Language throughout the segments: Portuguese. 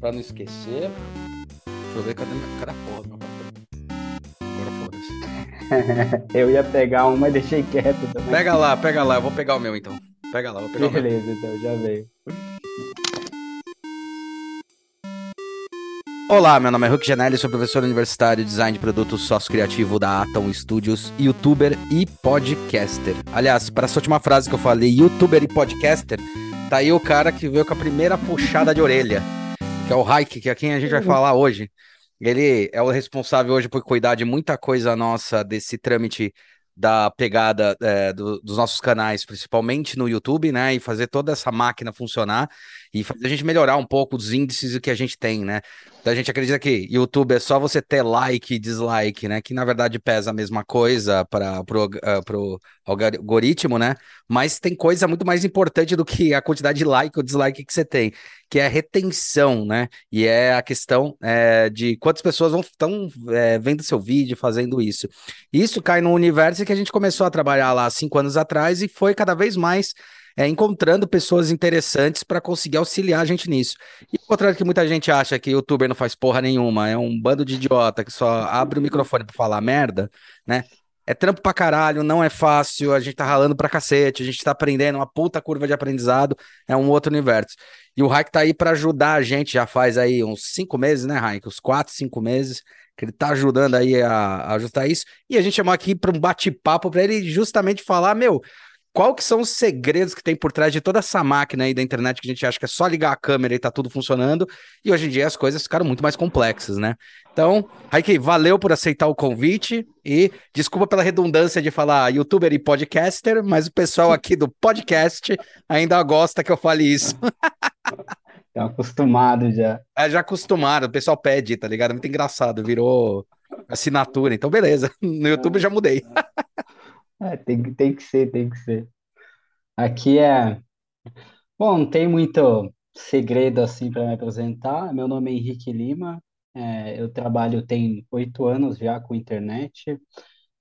pra não esquecer. Deixa eu ver cadê, cadê a porra do meu papel. Agora foda-se. Eu ia pegar um, mas deixei quieto também. Pega lá, pega lá. Eu vou pegar o meu então. Pega lá, vou pegar o meu. Beleza, então, já veio. Olá, meu nome é Hulk Janelli, sou professor universitário de design de produtos sócio criativo da Atom Studios, youtuber e podcaster. Aliás, para essa última frase que eu falei, youtuber e podcaster, tá aí o cara que veio com a primeira puxada de orelha, que é o Raik, que é quem a gente vai falar hoje. Ele é o responsável hoje por cuidar de muita coisa nossa desse trâmite da pegada é, do- dos nossos canais, principalmente no YouTube, né? E fazer toda essa máquina funcionar e fazer a gente melhorar um pouco os índices que a gente tem, né? Então a gente acredita que YouTube é só você ter like e dislike, né? Que na verdade pesa a mesma coisa para pro algoritmo, né? Mas tem coisa muito mais importante do que a quantidade de like ou dislike que você tem, que é a retenção, né? E é a questão é, de quantas pessoas vão estão é, vendo seu vídeo, fazendo isso. Isso cai no universo que a gente começou a trabalhar lá cinco anos atrás e foi cada vez mais é, encontrando pessoas interessantes para conseguir auxiliar a gente nisso. E o contrário que muita gente acha que youtuber não faz porra nenhuma, é um bando de idiota que só abre o microfone para falar merda, né? É trampo pra caralho, não é fácil, a gente tá ralando pra cacete, a gente tá aprendendo uma puta curva de aprendizado, é um outro universo. E o Raik tá aí para ajudar a gente, já faz aí uns cinco meses, né, Raik? Uns quatro, cinco meses, que ele tá ajudando aí a, a ajustar isso. E a gente chamou aqui para um bate-papo para ele justamente falar, meu, qual que são os segredos que tem por trás de toda essa máquina aí da internet que a gente acha que é só ligar a câmera e tá tudo funcionando, e hoje em dia as coisas ficaram muito mais complexas, né? Então, Raik, valeu por aceitar o convite e desculpa pela redundância de falar youtuber e podcaster, mas o pessoal aqui do podcast ainda gosta que eu fale isso. Estão acostumados já. É já acostumado, o pessoal pede, tá ligado? É muito engraçado, virou assinatura. Então, beleza. No YouTube já mudei. É, tem, que- tem que ser, tem que ser. Aqui é. Bom, não tem muito segredo assim para me apresentar. Meu nome é Henrique Lima. É, eu trabalho tem oito anos já com internet.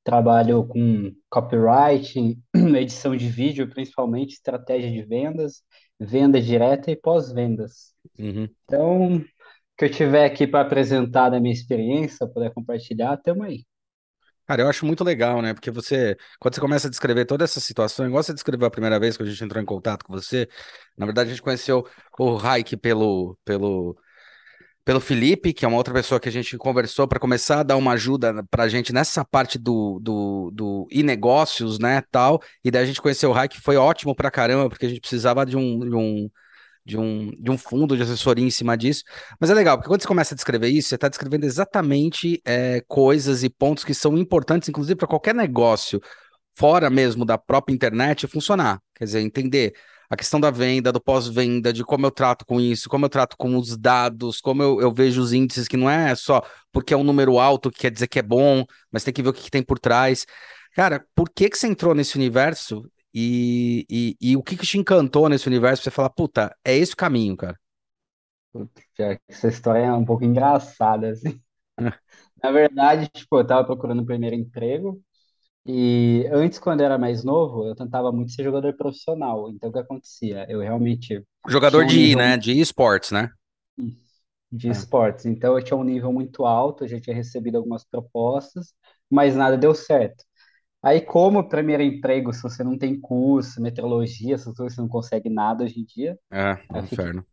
Trabalho com copywriting, edição de vídeo, principalmente estratégia de vendas, venda direta e pós-vendas. Uhum. Então, o que eu tiver aqui para apresentar da minha experiência, poder compartilhar, tamo aí. Cara, eu acho muito legal, né? Porque você, quando você começa a descrever toda essa situação, igual você descreveu a primeira vez que a gente entrou em contato com você, na verdade a gente conheceu o Raik pelo, pelo, pelo Felipe, que é uma outra pessoa que a gente conversou para começar a dar uma ajuda pra gente nessa parte do, do, do e-negócios, né, tal, e daí a gente conheceu o Raik, foi ótimo pra caramba, porque a gente precisava de um, de um, de um, de um fundo de assessoria em cima disso. Mas é legal, porque quando você começa a descrever isso, você está descrevendo exatamente é, coisas e pontos que são importantes, inclusive para qualquer negócio, fora mesmo da própria internet, funcionar. Quer dizer, entender a questão da venda, do pós-venda, de como eu trato com isso, como eu trato com os dados, como eu, eu vejo os índices, que não é só porque é um número alto que quer dizer que é bom, mas tem que ver o que, que tem por trás. Cara, por que que você entrou nesse universo e, e, e o que que te encantou nesse universo pra você falar, puta, é esse o caminho, cara? Putz, Essa história é um pouco engraçada, assim. Na verdade, tipo, eu tava procurando o primeiro emprego e antes, quando eu era mais novo, eu tentava muito ser jogador profissional. Então, o que acontecia? Eu realmente Jogador tinha um de, nível né, de esportes, né? de É. esportes. Então, eu tinha um nível muito alto, eu já tinha recebido algumas propostas, mas nada deu certo. Aí, como primeiro emprego, se você não tem curso, meteorologia, essas coisas, você não consegue nada hoje em dia. É, Aí um eu fiquei, inferno.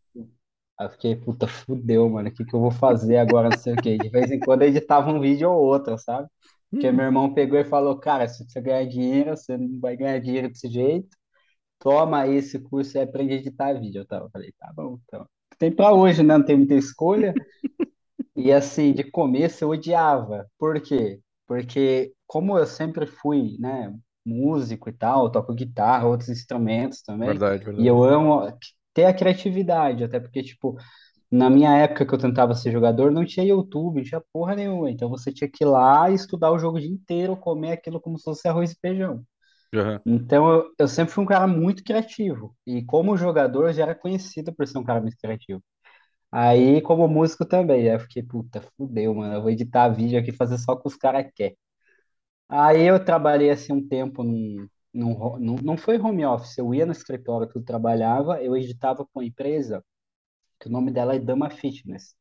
aí eu fiquei, puta, fudeu, mano, o que que eu vou fazer agora, não sei o quê. De vez em quando eu editava um vídeo ou outro, sabe? Porque meu irmão pegou e falou, cara, se você ganhar dinheiro, você não vai ganhar dinheiro desse jeito, toma aí esse curso e aprende a editar vídeo. Eu tava, falei, tá bom, então. Tem pra hoje, né? Não tem muita escolha. E assim, de começo eu odiava. Por quê? Porque como eu sempre fui, né, músico e tal, toco guitarra, outros instrumentos também, Verdade, e verdade. eu amo ter a criatividade, até porque, tipo, na minha época que eu tentava ser jogador, não tinha YouTube, não tinha porra nenhuma. Então você tinha que ir lá e estudar o jogo o dia inteiro, comer aquilo como se fosse arroz e feijão. Aham. Então eu, eu sempre fui um cara muito criativo. E como jogador, eu já era conhecido por ser um cara muito criativo. Aí, como músico também, aí eu fiquei, puta, fudeu, mano. Eu vou editar vídeo aqui fazer só o que os caras querem. Aí eu trabalhei assim um tempo num, num, ho- num- não foi home office, eu ia no escritório que eu trabalhava, eu editava com a empresa que o nome dela é Dama Fitness,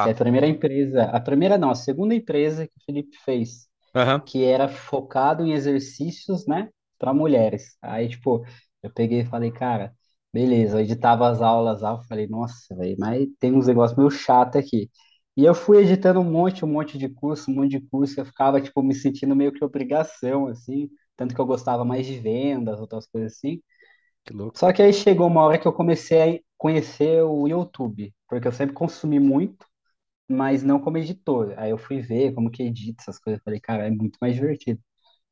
que é a Tá. primeira empresa, a primeira não, a segunda empresa que o Felipe fez, Aham. que era focado em exercícios, né, para mulheres. Aí, tipo, eu peguei e falei, cara, beleza, eu editava as aulas lá, eu falei, nossa, velho, mas tem uns negócios meio chato aqui. E eu fui editando um monte, um monte de curso, um monte de curso, eu ficava, tipo, me sentindo meio que obrigação, assim, tanto que eu gostava mais de vendas, outras coisas assim. Que louco. Só que aí chegou uma hora que eu comecei a conhecer o YouTube, porque eu sempre consumi muito, mas não como editor. Aí eu fui ver como que edita essas coisas, eu falei, cara, é muito mais divertido.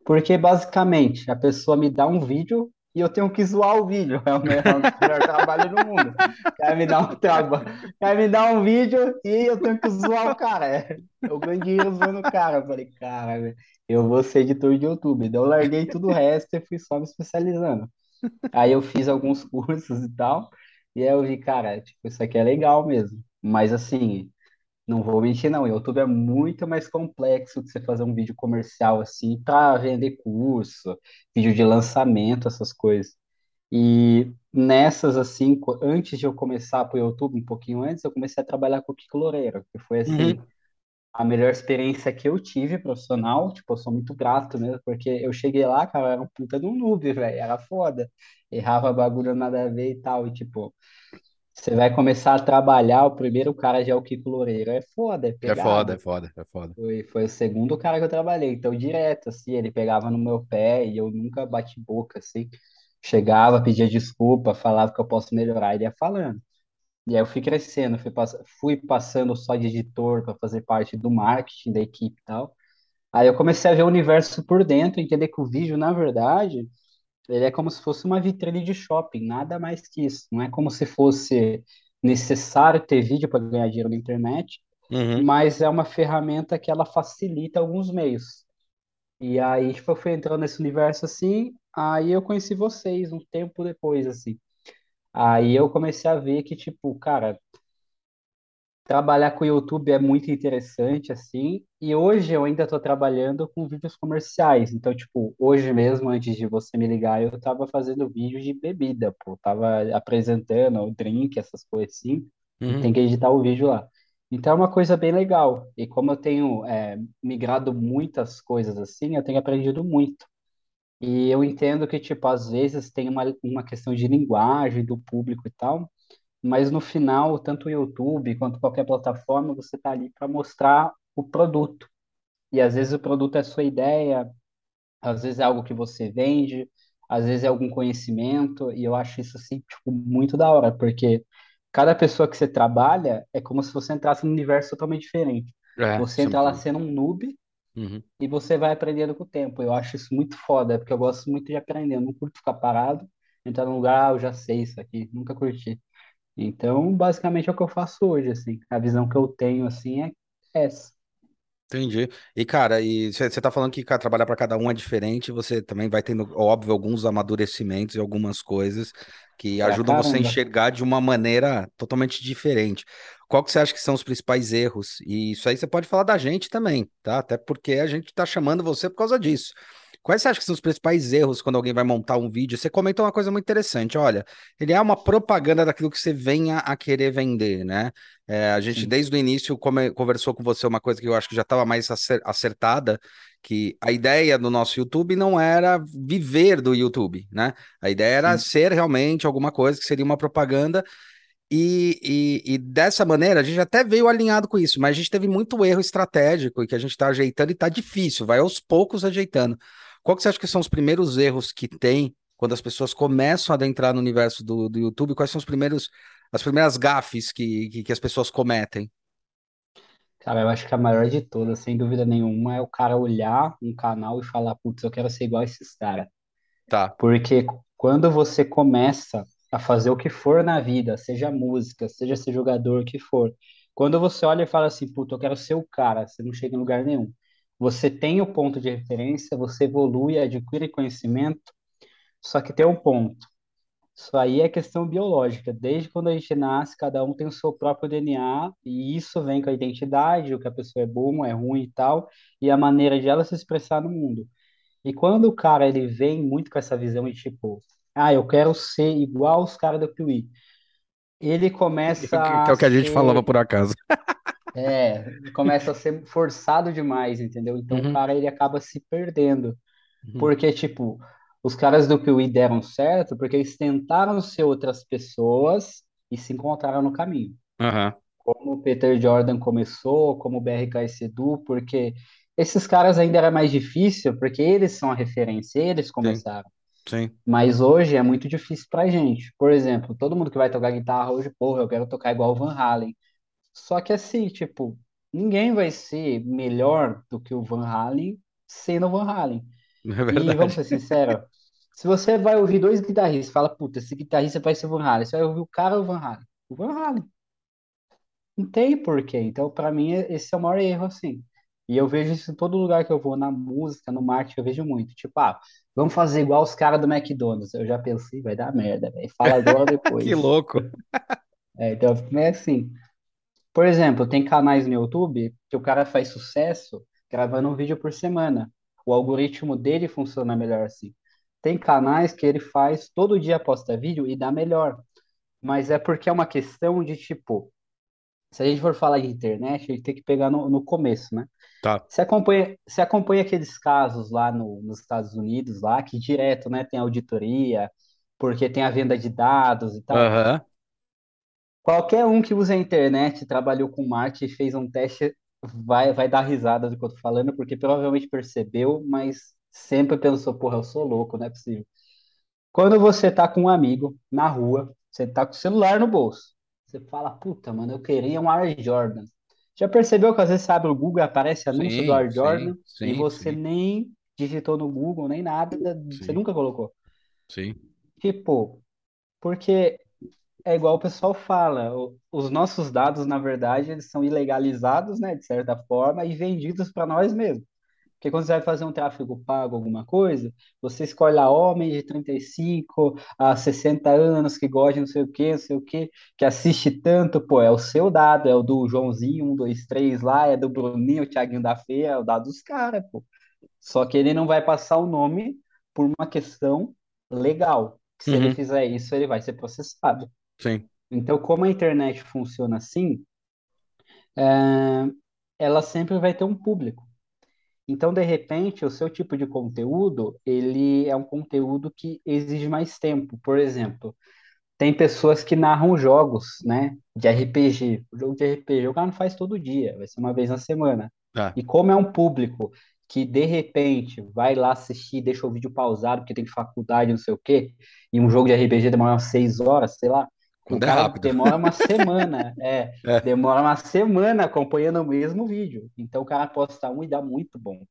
Porque basicamente a pessoa me dá um vídeo e eu tenho que zoar o vídeo. É o melhor, é o melhor trabalho do mundo. Cara me dá um trabalho, cara me dá um vídeo e eu tenho que zoar o cara. É, Eu ganho dinheiro zoando o cara. Eu falei, cara, eu vou ser editor de YouTube. Daí eu larguei tudo o resto e fui só me especializando. Aí eu fiz alguns cursos e tal, e aí eu vi, cara, tipo, isso aqui é legal mesmo. Mas assim, não vou mentir, não. O YouTube é muito mais complexo de você fazer um vídeo comercial assim para vender curso, vídeo de lançamento, essas coisas. E nessas, assim, antes de eu começar pro YouTube, um pouquinho antes, eu comecei a trabalhar com o Kiko Loureiro, que foi, assim, Uhum. a melhor experiência que eu tive profissional. Tipo, eu sou muito grato mesmo, porque eu cheguei lá, cara, era um puta de um noob, velho, era foda. Errava bagulho nada a ver e tal, e tipo. Você vai começar a trabalhar, o primeiro cara já é o Kiko Loureiro. É foda, é É foda, é pegado. foda, é foda. Foi, foi o segundo cara que eu trabalhei. Então, direto, assim, ele pegava no meu pé e eu nunca bati boca, assim. Chegava, pedia desculpa, falava que eu posso melhorar, ele ia falando. E aí eu fui crescendo, fui, pass fui passando só de editor para fazer parte do marketing da equipe e tal. Aí eu comecei a ver o universo por dentro, entender que o vídeo, na verdade, ele é como se fosse uma vitrine de shopping, nada mais que isso. Não é como se fosse necessário ter vídeo para ganhar dinheiro na internet, Uhum. mas é uma ferramenta que ela facilita alguns meios. E aí, tipo, eu fui entrando nesse universo assim, aí eu conheci vocês um tempo depois, assim. Aí eu comecei a ver que, tipo, cara, Trabalhar com o YouTube é muito interessante, assim, e hoje eu ainda estou trabalhando com vídeos comerciais. Então, tipo, hoje mesmo, antes de você me ligar, eu estava fazendo vídeo de bebida, pô, tava apresentando o drink, essas coisas assim, e tem Uhum. que editar o vídeo lá. Então é uma coisa bem legal. E como eu tenho é, migrado muitas coisas assim, eu tenho aprendido muito. E eu entendo que, tipo, às vezes tem uma, uma questão de linguagem do público e tal, mas no final, tanto o YouTube quanto qualquer plataforma, você está ali para mostrar o produto. E às vezes o produto é sua ideia, às vezes é algo que você vende, às vezes é algum conhecimento, e eu acho isso assim, tipo, muito da hora, porque cada pessoa que você trabalha é como se você entrasse num universo totalmente diferente. É, Você entra lá sendo um noob Uhum. e você vai aprendendo com o tempo. Eu acho isso muito foda, porque eu gosto muito de aprender, eu não curto ficar parado, entrar num lugar, ah, eu já sei isso aqui, nunca curti. Então, basicamente é o que eu faço hoje, assim. A visão que eu tenho, assim, é essa. Entendi. E, cara, e você tá falando que cara, trabalhar para cada um é diferente, você também vai tendo, óbvio, alguns amadurecimentos e algumas coisas que Pra ajudam você a enxergar de uma maneira totalmente diferente. Qual que você acha que são os principais erros? E isso aí você pode falar da gente também, tá? Até porque a gente tá chamando você por causa disso. Quais você acha que são os principais erros quando alguém vai montar um vídeo? Você comentou uma coisa muito interessante. Olha, ele é uma propaganda daquilo que você venha a querer vender, né? É, a gente, Sim, desde o início, come- conversou com você uma coisa que eu acho que já estava mais acer- acertada, que a ideia do nosso YouTube não era viver do YouTube, né? A ideia era sim. ser realmente alguma coisa que seria uma propaganda, e, e, e dessa maneira a gente até veio alinhado com isso, mas a gente teve muito erro estratégico e que a gente está ajeitando e está difícil, vai aos poucos ajeitando. Qual que você acha que são os primeiros erros que tem quando as pessoas começam a adentrar no universo do, do YouTube? Quais são os primeiros, as primeiras gafes que, que, que as pessoas cometem? Cara, eu acho que a maior de todas, sem dúvida nenhuma, é o cara olhar um canal e falar, putz, eu quero ser igual a esses caras. Tá. Porque quando você começa a fazer o que for na vida, seja música, seja ser jogador, o que for, quando você olha e fala assim, putz, eu quero ser o cara, você não chega em lugar nenhum. Você tem o ponto de referência, você evolui, adquire conhecimento, só que tem um ponto. Isso aí é questão biológica. Desde quando a gente nasce, cada um tem o seu próprio DNA, e isso vem com a identidade, o que a pessoa é bom, é ruim e tal, e a maneira de ela se expressar no mundo. E quando o cara ele vem muito com essa visão de tipo, ah, eu quero ser igual os caras do Piuí. ele começa Que é o que a gente ser, falava por acaso. é, começa a ser forçado demais, entendeu? Então o Uhum, cara ele acaba se perdendo, uhum. porque tipo, os caras do Piuí deram certo porque eles tentaram ser outras pessoas e se encontraram no caminho. Aham, Como o Peter Jordan começou, como o BRK Sedu, porque esses caras ainda era mais difícil, porque eles são a referência, eles sim, começaram. sim. Mas hoje é muito difícil pra gente. Por exemplo, todo mundo que vai tocar guitarra hoje, porra, eu quero tocar igual o Van Halen. Só que assim, tipo, ninguém vai ser melhor do que o Van Halen sendo o Van Halen. É E vamos ser sinceros, se você vai ouvir dois guitarristas, fala, puta, esse guitarrista vai ser o Van Halen, você vai ouvir o cara ou o Van Halen? O Van Halen. Não tem porquê. Então, pra mim, esse é o maior erro, assim. E eu vejo isso em todo lugar que eu vou, na música, no marketing, eu vejo muito. Tipo, ah, vamos fazer igual os caras do McDonald's. Eu já pensei, vai dar merda, velho. Fala agora ou Que depois. louco. É, então, é assim. Por exemplo, tem canais no YouTube que o cara faz sucesso gravando um vídeo por semana. O algoritmo dele funciona melhor assim. Tem canais que ele faz todo dia posta vídeo e dá melhor. Mas é porque é uma questão de tipo, se a gente for falar de internet, a gente tem que pegar no, no começo, né? Tá. Você acompanha, você acompanha aqueles casos lá no, nos Estados Unidos, lá, que direto, né, tem auditoria, porque tem a venda de dados e tal. Aham. Qualquer um que usa a internet, trabalhou com marketing e fez um teste, vai, vai dar risada do que eu tô falando, porque provavelmente percebeu, mas sempre pensou, porra, eu sou louco, não é possível. Quando você tá com um amigo na rua, você tá com o celular no bolso, você fala, puta, mano, eu queria um Air Jordan. Já percebeu que às vezes você abre o Google e aparece anúncio do Sim, Air sim, Jordan e sim, você sim, nem digitou no Google, nem nada, você sim, nunca colocou. sim. Tipo, porque é igual o pessoal fala, os nossos dados, na verdade, eles são ilegalizados, né, de certa forma, e vendidos para nós mesmos. Porque quando você vai fazer um tráfego pago, alguma coisa, você escolhe lá homem de 35 a 60 anos que gosta de não sei o quê, não sei o quê, que assiste tanto, pô, é o seu dado, é o do Joãozinho, um, dois, três lá, é do Bruninho, o Thiaguinho da Feia, é o dado dos caras, pô. Só que ele não vai passar o nome por uma questão legal. Se ele Uhum, fizer isso, ele vai ser processado. Sim. Então, como a internet funciona assim, é, ela sempre vai ter um público. Então, de repente, o seu tipo de conteúdo, ele é um conteúdo que exige mais tempo. Por exemplo, tem pessoas que narram jogos, né, de RPG. O jogo de RPG o cara não faz todo dia, vai ser uma vez na semana. Tá. E como é um público que de repente vai lá assistir, deixa o vídeo pausado porque tem faculdade, não sei o quê, e um jogo de RPG demora umas seis horas, sei lá, Quando é cara rápido. demora uma semana, é, É. demora uma semana acompanhando o mesmo vídeo. Então o cara posta um e dá muito bom.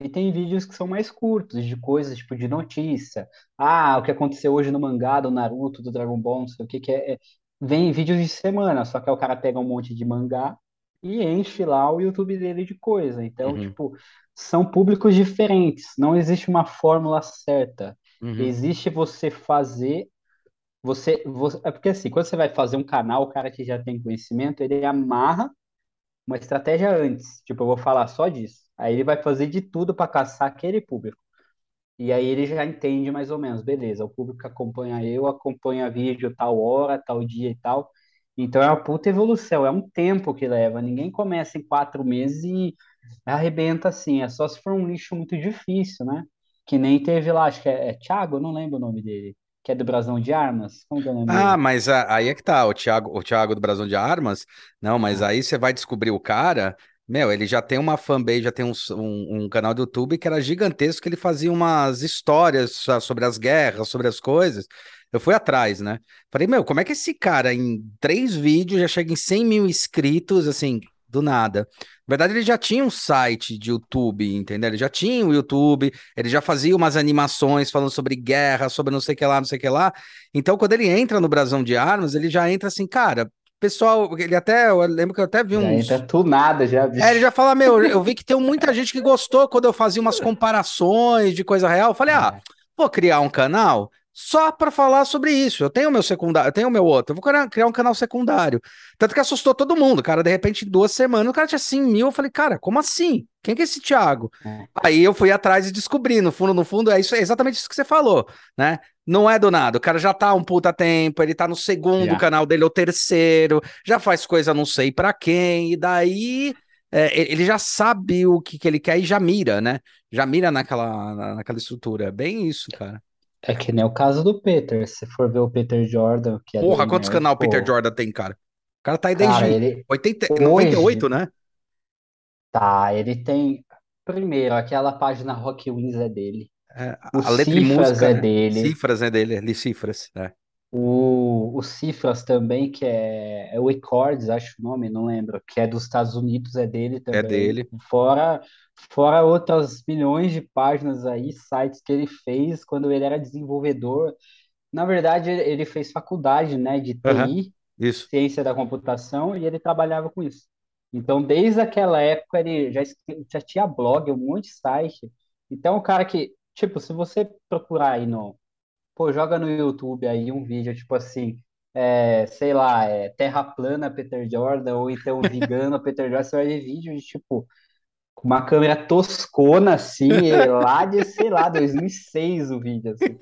E tem vídeos que são mais curtos, de coisas tipo de notícia. Ah, o que aconteceu hoje no mangá do Naruto, do Dragon Ball, não sei o que, que é. é- Vem vídeos de semana, só que o cara pega um monte de mangá e enche lá o YouTube dele de coisa. Então, Uhum, tipo, são públicos diferentes. Não existe uma fórmula certa. uhum, Existe você fazer. Você, você, é porque assim, quando você vai fazer um canal, o cara que já tem conhecimento, ele amarra uma estratégia antes. Tipo, eu vou falar só disso. Aí ele vai fazer de tudo para caçar aquele público. E aí ele já entende mais ou menos, beleza, o público acompanha eu, acompanha vídeo tal hora, tal dia e tal. Então é uma puta evolução, é um tempo que leva. Ninguém começa em quatro meses e arrebenta assim. É só se for um nicho muito difícil, né? Que nem teve lá, acho que é, é Thiago, não lembro o nome dele, que é do Brasão de Armas. Como que é o nome Ah, dele? mas a- aí é que tá, o Thiago, o Thiago do Brasão de Armas. Não, mas Ah, aí você vai descobrir o cara. Meu, ele já tem uma fanbase, já tem um, um, um canal do YouTube que era gigantesco, que ele fazia umas histórias so- sobre as guerras, sobre as coisas. Eu fui atrás, né? Falei, meu, como é que esse cara em três vídeos já chega em 100 mil inscritos, assim, do nada? Na verdade, ele já tinha um site de YouTube, entendeu? Ele já tinha o YouTube, ele já fazia umas animações falando sobre guerra, sobre não sei o que lá, não sei o que lá. Então, quando ele entra no Brasão de Armas, ele já entra assim, cara, pessoal, ele até, eu lembro que eu até vi entra uns. tunada, já, É, ele bicho. já fala, meu, eu vi que tem muita gente que gostou quando eu fazia umas comparações de coisa real. Eu falei, ah, É, vou criar um canal só para falar sobre isso. Eu tenho o meu secundário, eu tenho o meu outro. Eu vou criar um canal secundário. Tanto que assustou todo mundo, cara. De repente, em duas semanas, o cara tinha 100 mil. Eu falei, cara, como assim? Quem que é esse Thiago? É. Aí eu fui atrás e descobri, no fundo, no fundo, é isso, é exatamente isso que você falou, né? Não é do nada. O cara já tá um puta tempo, ele tá no segundo canal dele, ou terceiro, já faz coisa não sei para quem, e daí é, ele já sabe o que, que ele quer e já mira, né? Já mira naquela, naquela estrutura. É bem isso, cara. É que nem o caso do Peter. Se for ver o Peter Jordan, que é Porra, quantos canal o Peter Jordan tem, cara? O cara tá aí desde cara, ele... 80... Hoje... 98, né? Tá, ele tem. Primeiro, aquela página Rock Wins é dele. É, a letra Cifras música, é né? dele. Cifras é dele, ali Cifras. É. O, o Cifras também, que é, é o Records, acho o nome, não lembro, que é dos Estados Unidos, é dele também. É dele. Fora, fora outras milhões de páginas aí, sites que ele fez quando ele era desenvolvedor. Na verdade, ele fez faculdade, né, de TI, isso. ciência da computação, e ele trabalhava com isso. Então, desde aquela época, ele já, já tinha blog, um monte de site. Então, o cara que, tipo, se você procurar aí no Pô, joga no YouTube aí um vídeo, tipo assim, é, sei lá, é, Terra plana Peter Jordan, ou então Vegano Peter Jordan, você vai ver vídeo de, tipo, com uma câmera toscona, assim, lá de, sei lá, 2006 o vídeo, assim.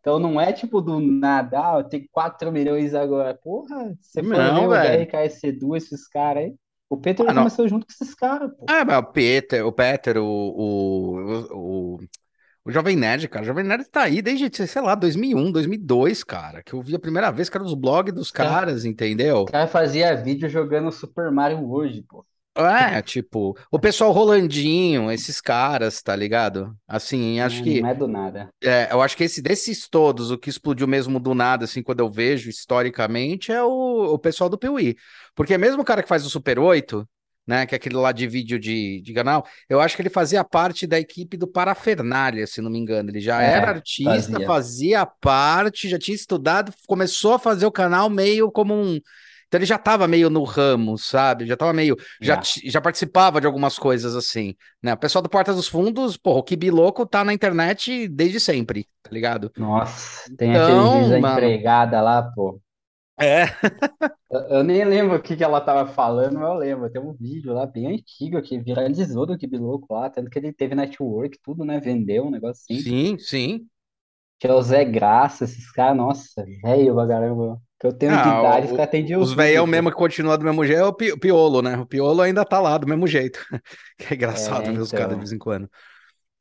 Então não é, tipo, do nada, ah, tenho 4 milhões agora. Porra, você foi ver o RKS2, esses caras aí. O Peter ah, começou junto com esses caras, pô. É, mas o Peter, o Peter, o, o, o, o Jovem Nerd, cara, o Jovem Nerd tá aí desde, sei lá, 2001, 2002, cara, que eu vi a primeira vez, cara, os blogs dos caras, entendeu? O cara fazia vídeo jogando Super Mario hoje, pô. É, tipo, o pessoal Rolandinho, esses caras, tá ligado? Assim, acho não, que. Não é do nada. É, eu acho que esse desses todos, o que explodiu mesmo do nada, assim, quando eu vejo historicamente, é o, o pessoal do Piuí. Porque mesmo o cara que faz o Super 8, né? Que é aquele lá de vídeo de, de canal. Eu acho que ele fazia parte da equipe do Parafernália, se não me engano. Ele já é, era artista, fazia. fazia parte, já tinha estudado, começou a fazer o canal meio como um. Então ele já estava meio no ramo, sabe? Já estava meio. Já, já participava de algumas coisas assim, né? O pessoal do Porta dos Fundos, porra, o Kibi Louco tá na internet desde sempre, tá ligado? Nossa, tem então, aquele vídeo da empregada lá, pô. É. Eu nem lembro o que, que ela tava falando, mas eu lembro. Tem um vídeo lá bem antigo que viralizou do Kibiloco lá, tanto que ele teve network, tudo, né? Vendeu um negócio assim. Sim, sim. Que é o Zé Graça, esses caras, nossa, velho pra caramba. Que eu tenho ah, de idade, de Os velhão mesmo que continua do mesmo jeito é o Piolo, né? O Piolo ainda tá lá do mesmo jeito. que é engraçado é, ver os caras de então. vez em quando.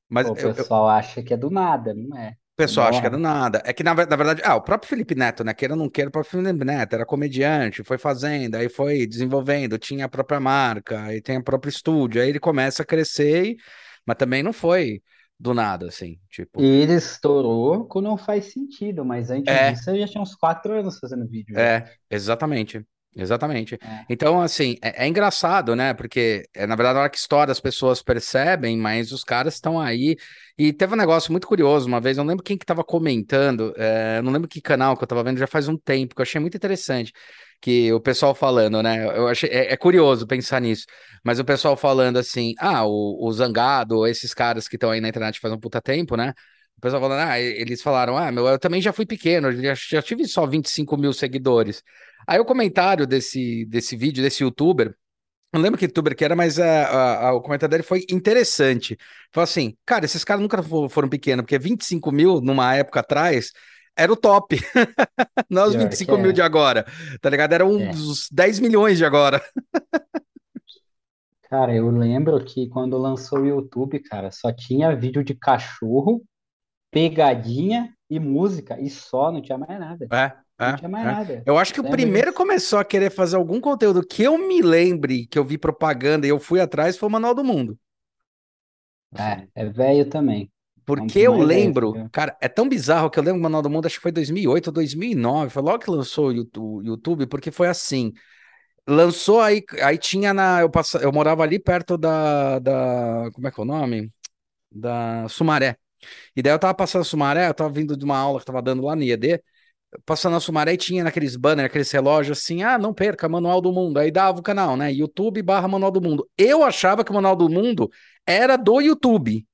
Mas Pô, o eu, pessoal eu... acha que é do nada, não é? pessoal acha que é do nada. É que, na, na, verdade, ah, o próprio Felipe Neto, né? Queira ou não queira, o próprio Felipe Neto era comediante, foi fazendo, aí foi desenvolvendo, tinha a própria marca, aí tem o próprio estúdio, aí ele começa a crescer, mas também não foi do nada, assim, tipo... Ele estourou quando não faz sentido, mas antes é... disso ele já tinha uns quatro anos fazendo vídeo. É, exatamente. Exatamente. É. Então, assim, é, é, engraçado, né? Porque, é, na verdade, na hora que estoura, as pessoas percebem, mas os caras estão aí. E teve um negócio muito curioso uma vez, eu não lembro quem que estava comentando, é, não lembro que canal que eu estava vendo, já faz um tempo, que eu achei muito interessante. Que o pessoal falando, né? Eu achei, é, é curioso pensar nisso, mas o pessoal falando assim: ah, o, o Zangado, esses caras que estão aí na internet faz um puta tempo, né? O pessoal falando, ah, eles falaram, ah, meu, eu também já fui pequeno, já, já tive só 25 mil seguidores. Aí o comentário desse, desse vídeo, desse youtuber, não lembro que youtuber que era, mas a, a, a, o comentário dele foi interessante. Falou assim, cara, esses caras nunca foram pequenos, porque 25 mil numa época atrás era o top. Não os 25 mil é. de agora, tá ligado? Era uns é. 10 milhões de agora. Cara, eu lembro que quando lançou o YouTube, cara, só tinha vídeo de cachorro, pegadinha e música, e só, não tinha mais nada. É, é, é. Eu acho que o primeiro começou a querer fazer algum conteúdo que eu me lembre, que eu vi propaganda e eu fui atrás, foi o Manual do Mundo. É, é velho também. Porque eu lembro, velho, cara, é tão bizarro que eu lembro o Manual do Mundo, acho que foi 2008 ou 2009, foi logo que lançou o YouTube, porque foi assim. Lançou aí, aí tinha na. Eu, pass, eu morava ali perto da, da. Como é que é o nome? Da Sumaré. E daí eu tava passando Sumaré, eu tava vindo de uma aula que eu tava dando lá no IED passando a Sumaré tinha naqueles banners, aqueles relógios assim, ah, não perca, Manual do Mundo. Aí dava o canal, né? YouTube barra Manual do Mundo. Eu achava que o Manual do Mundo era do YouTube.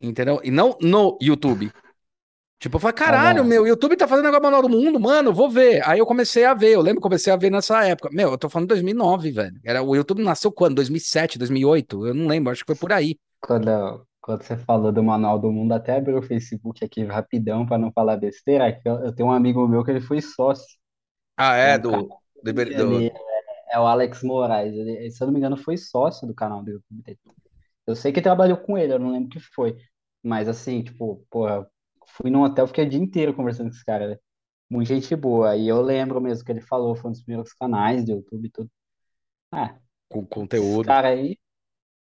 Entendeu? E não no YouTube. Tipo, eu falei, caralho, Tava, meu, o YouTube tá fazendo agora Manual do Mundo, mano, vou ver. Aí eu comecei a ver, eu lembro que comecei a ver nessa época. Meu, eu tô falando 2009, velho. Era, o YouTube nasceu quando? 2007, 2008? Eu não lembro, acho que foi por aí. quando, quando você falou do Manual do Mundo, até abri o Facebook aqui rapidão para não falar besteira. que Eu, eu tenho um amigo meu que ele foi sócio. Ah, É é, do, do, do- ele é o Alex Moraes. Ele, se eu não me engano, foi sócio do canal do YouTube. Eu sei que trabalhou com ele, eu não lembro o que foi. Mas assim, tipo, porra, fui num hotel, fiquei o dia inteiro conversando com esse cara, né? Muito gente boa. E eu lembro mesmo que ele falou, foi um dos primeiros canais do YouTube e tudo. Ah, com esse conteúdo. cara aí,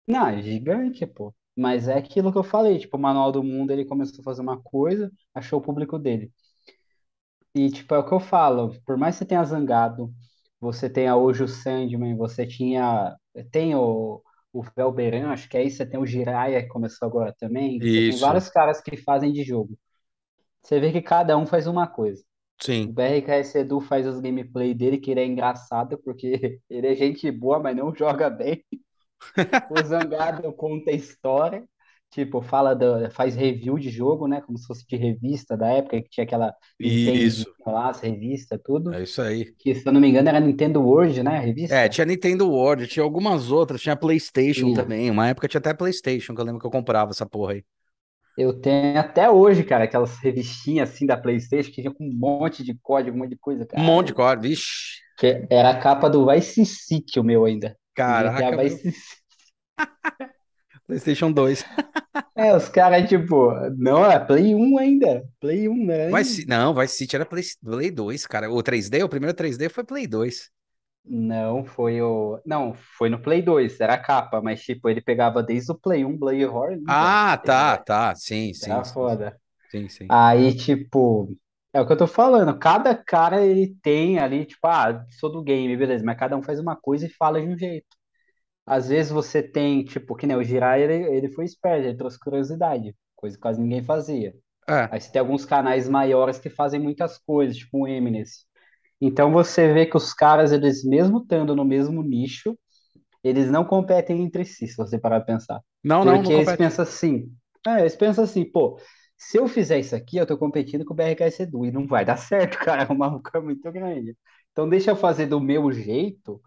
não, é gigante, pô. Mas é aquilo que eu falei, tipo, o Manual do Mundo, ele começou a fazer uma coisa, achou o público dele. E, tipo, é o que eu falo, por mais que você tenha Zangado, você tenha hoje o Sandman, você tinha, tem o, o Velberan, acho que aí você tem o Jiraiya, que começou agora também, você tem Isso, vários caras que fazem de jogo. Você vê que cada um faz uma coisa. O sim. BRKS Edu faz os gameplay dele, que ele é engraçado, porque ele é gente boa, mas não joga bem. O Zangado conta história, tipo, fala do, faz review de jogo, né? Como se fosse de revista da época, que tinha aquela Isso, lá, as revistas, tudo. é isso aí. Que, se eu não me engano, era Nintendo World, né? A É, revista? tinha Nintendo World, tinha algumas outras, tinha PlayStation também. Uma época tinha até PlayStation, que eu lembro que eu comprava essa porra aí. Eu tenho até hoje, cara, aquelas revistinhas assim da PlayStation que tinha com um monte de código, um monte de coisa, Um monte cara. de código, vixi. Que era a capa do Vice City, o meu ainda. Caraca. Vice City. PlayStation 2. É, os caras, tipo, não, é Play 1 ainda. Play 1, né? Vai, Ci- não, Vice City era Play, Play 2, cara. O 3D, o primeiro 3D foi Play 2. Não, foi o. Não, foi no Play 2, era a capa, mas tipo, ele pegava desde o Play 1, Play Horror, pra Ah, ter tá, ideia. tá. Sim, sim, Era sim, sim. foda. Sim, sim. Aí, tipo, é o que eu tô falando, cada cara ele tem ali, tipo, ah, sou do game, beleza, mas cada um faz uma coisa e fala de um jeito. Às vezes você tem, tipo, que nem o Jiraiya, ele, ele foi esperto, ele trouxe curiosidade, coisa que quase ninguém fazia. É, Aí você tem alguns canais maiores que fazem muitas coisas, tipo o Eminence. Então você vê que os caras, eles mesmo estando no mesmo nicho, eles não competem entre si, se você parar pra pensar. não, não, não Porque eles compete. pensam assim, é, eles pensam assim, pô, se eu fizer isso aqui, eu tô competindo com o BRKS Edu, e não vai dar certo, cara, o maluco é muito grande. Então deixa eu fazer do meu jeito,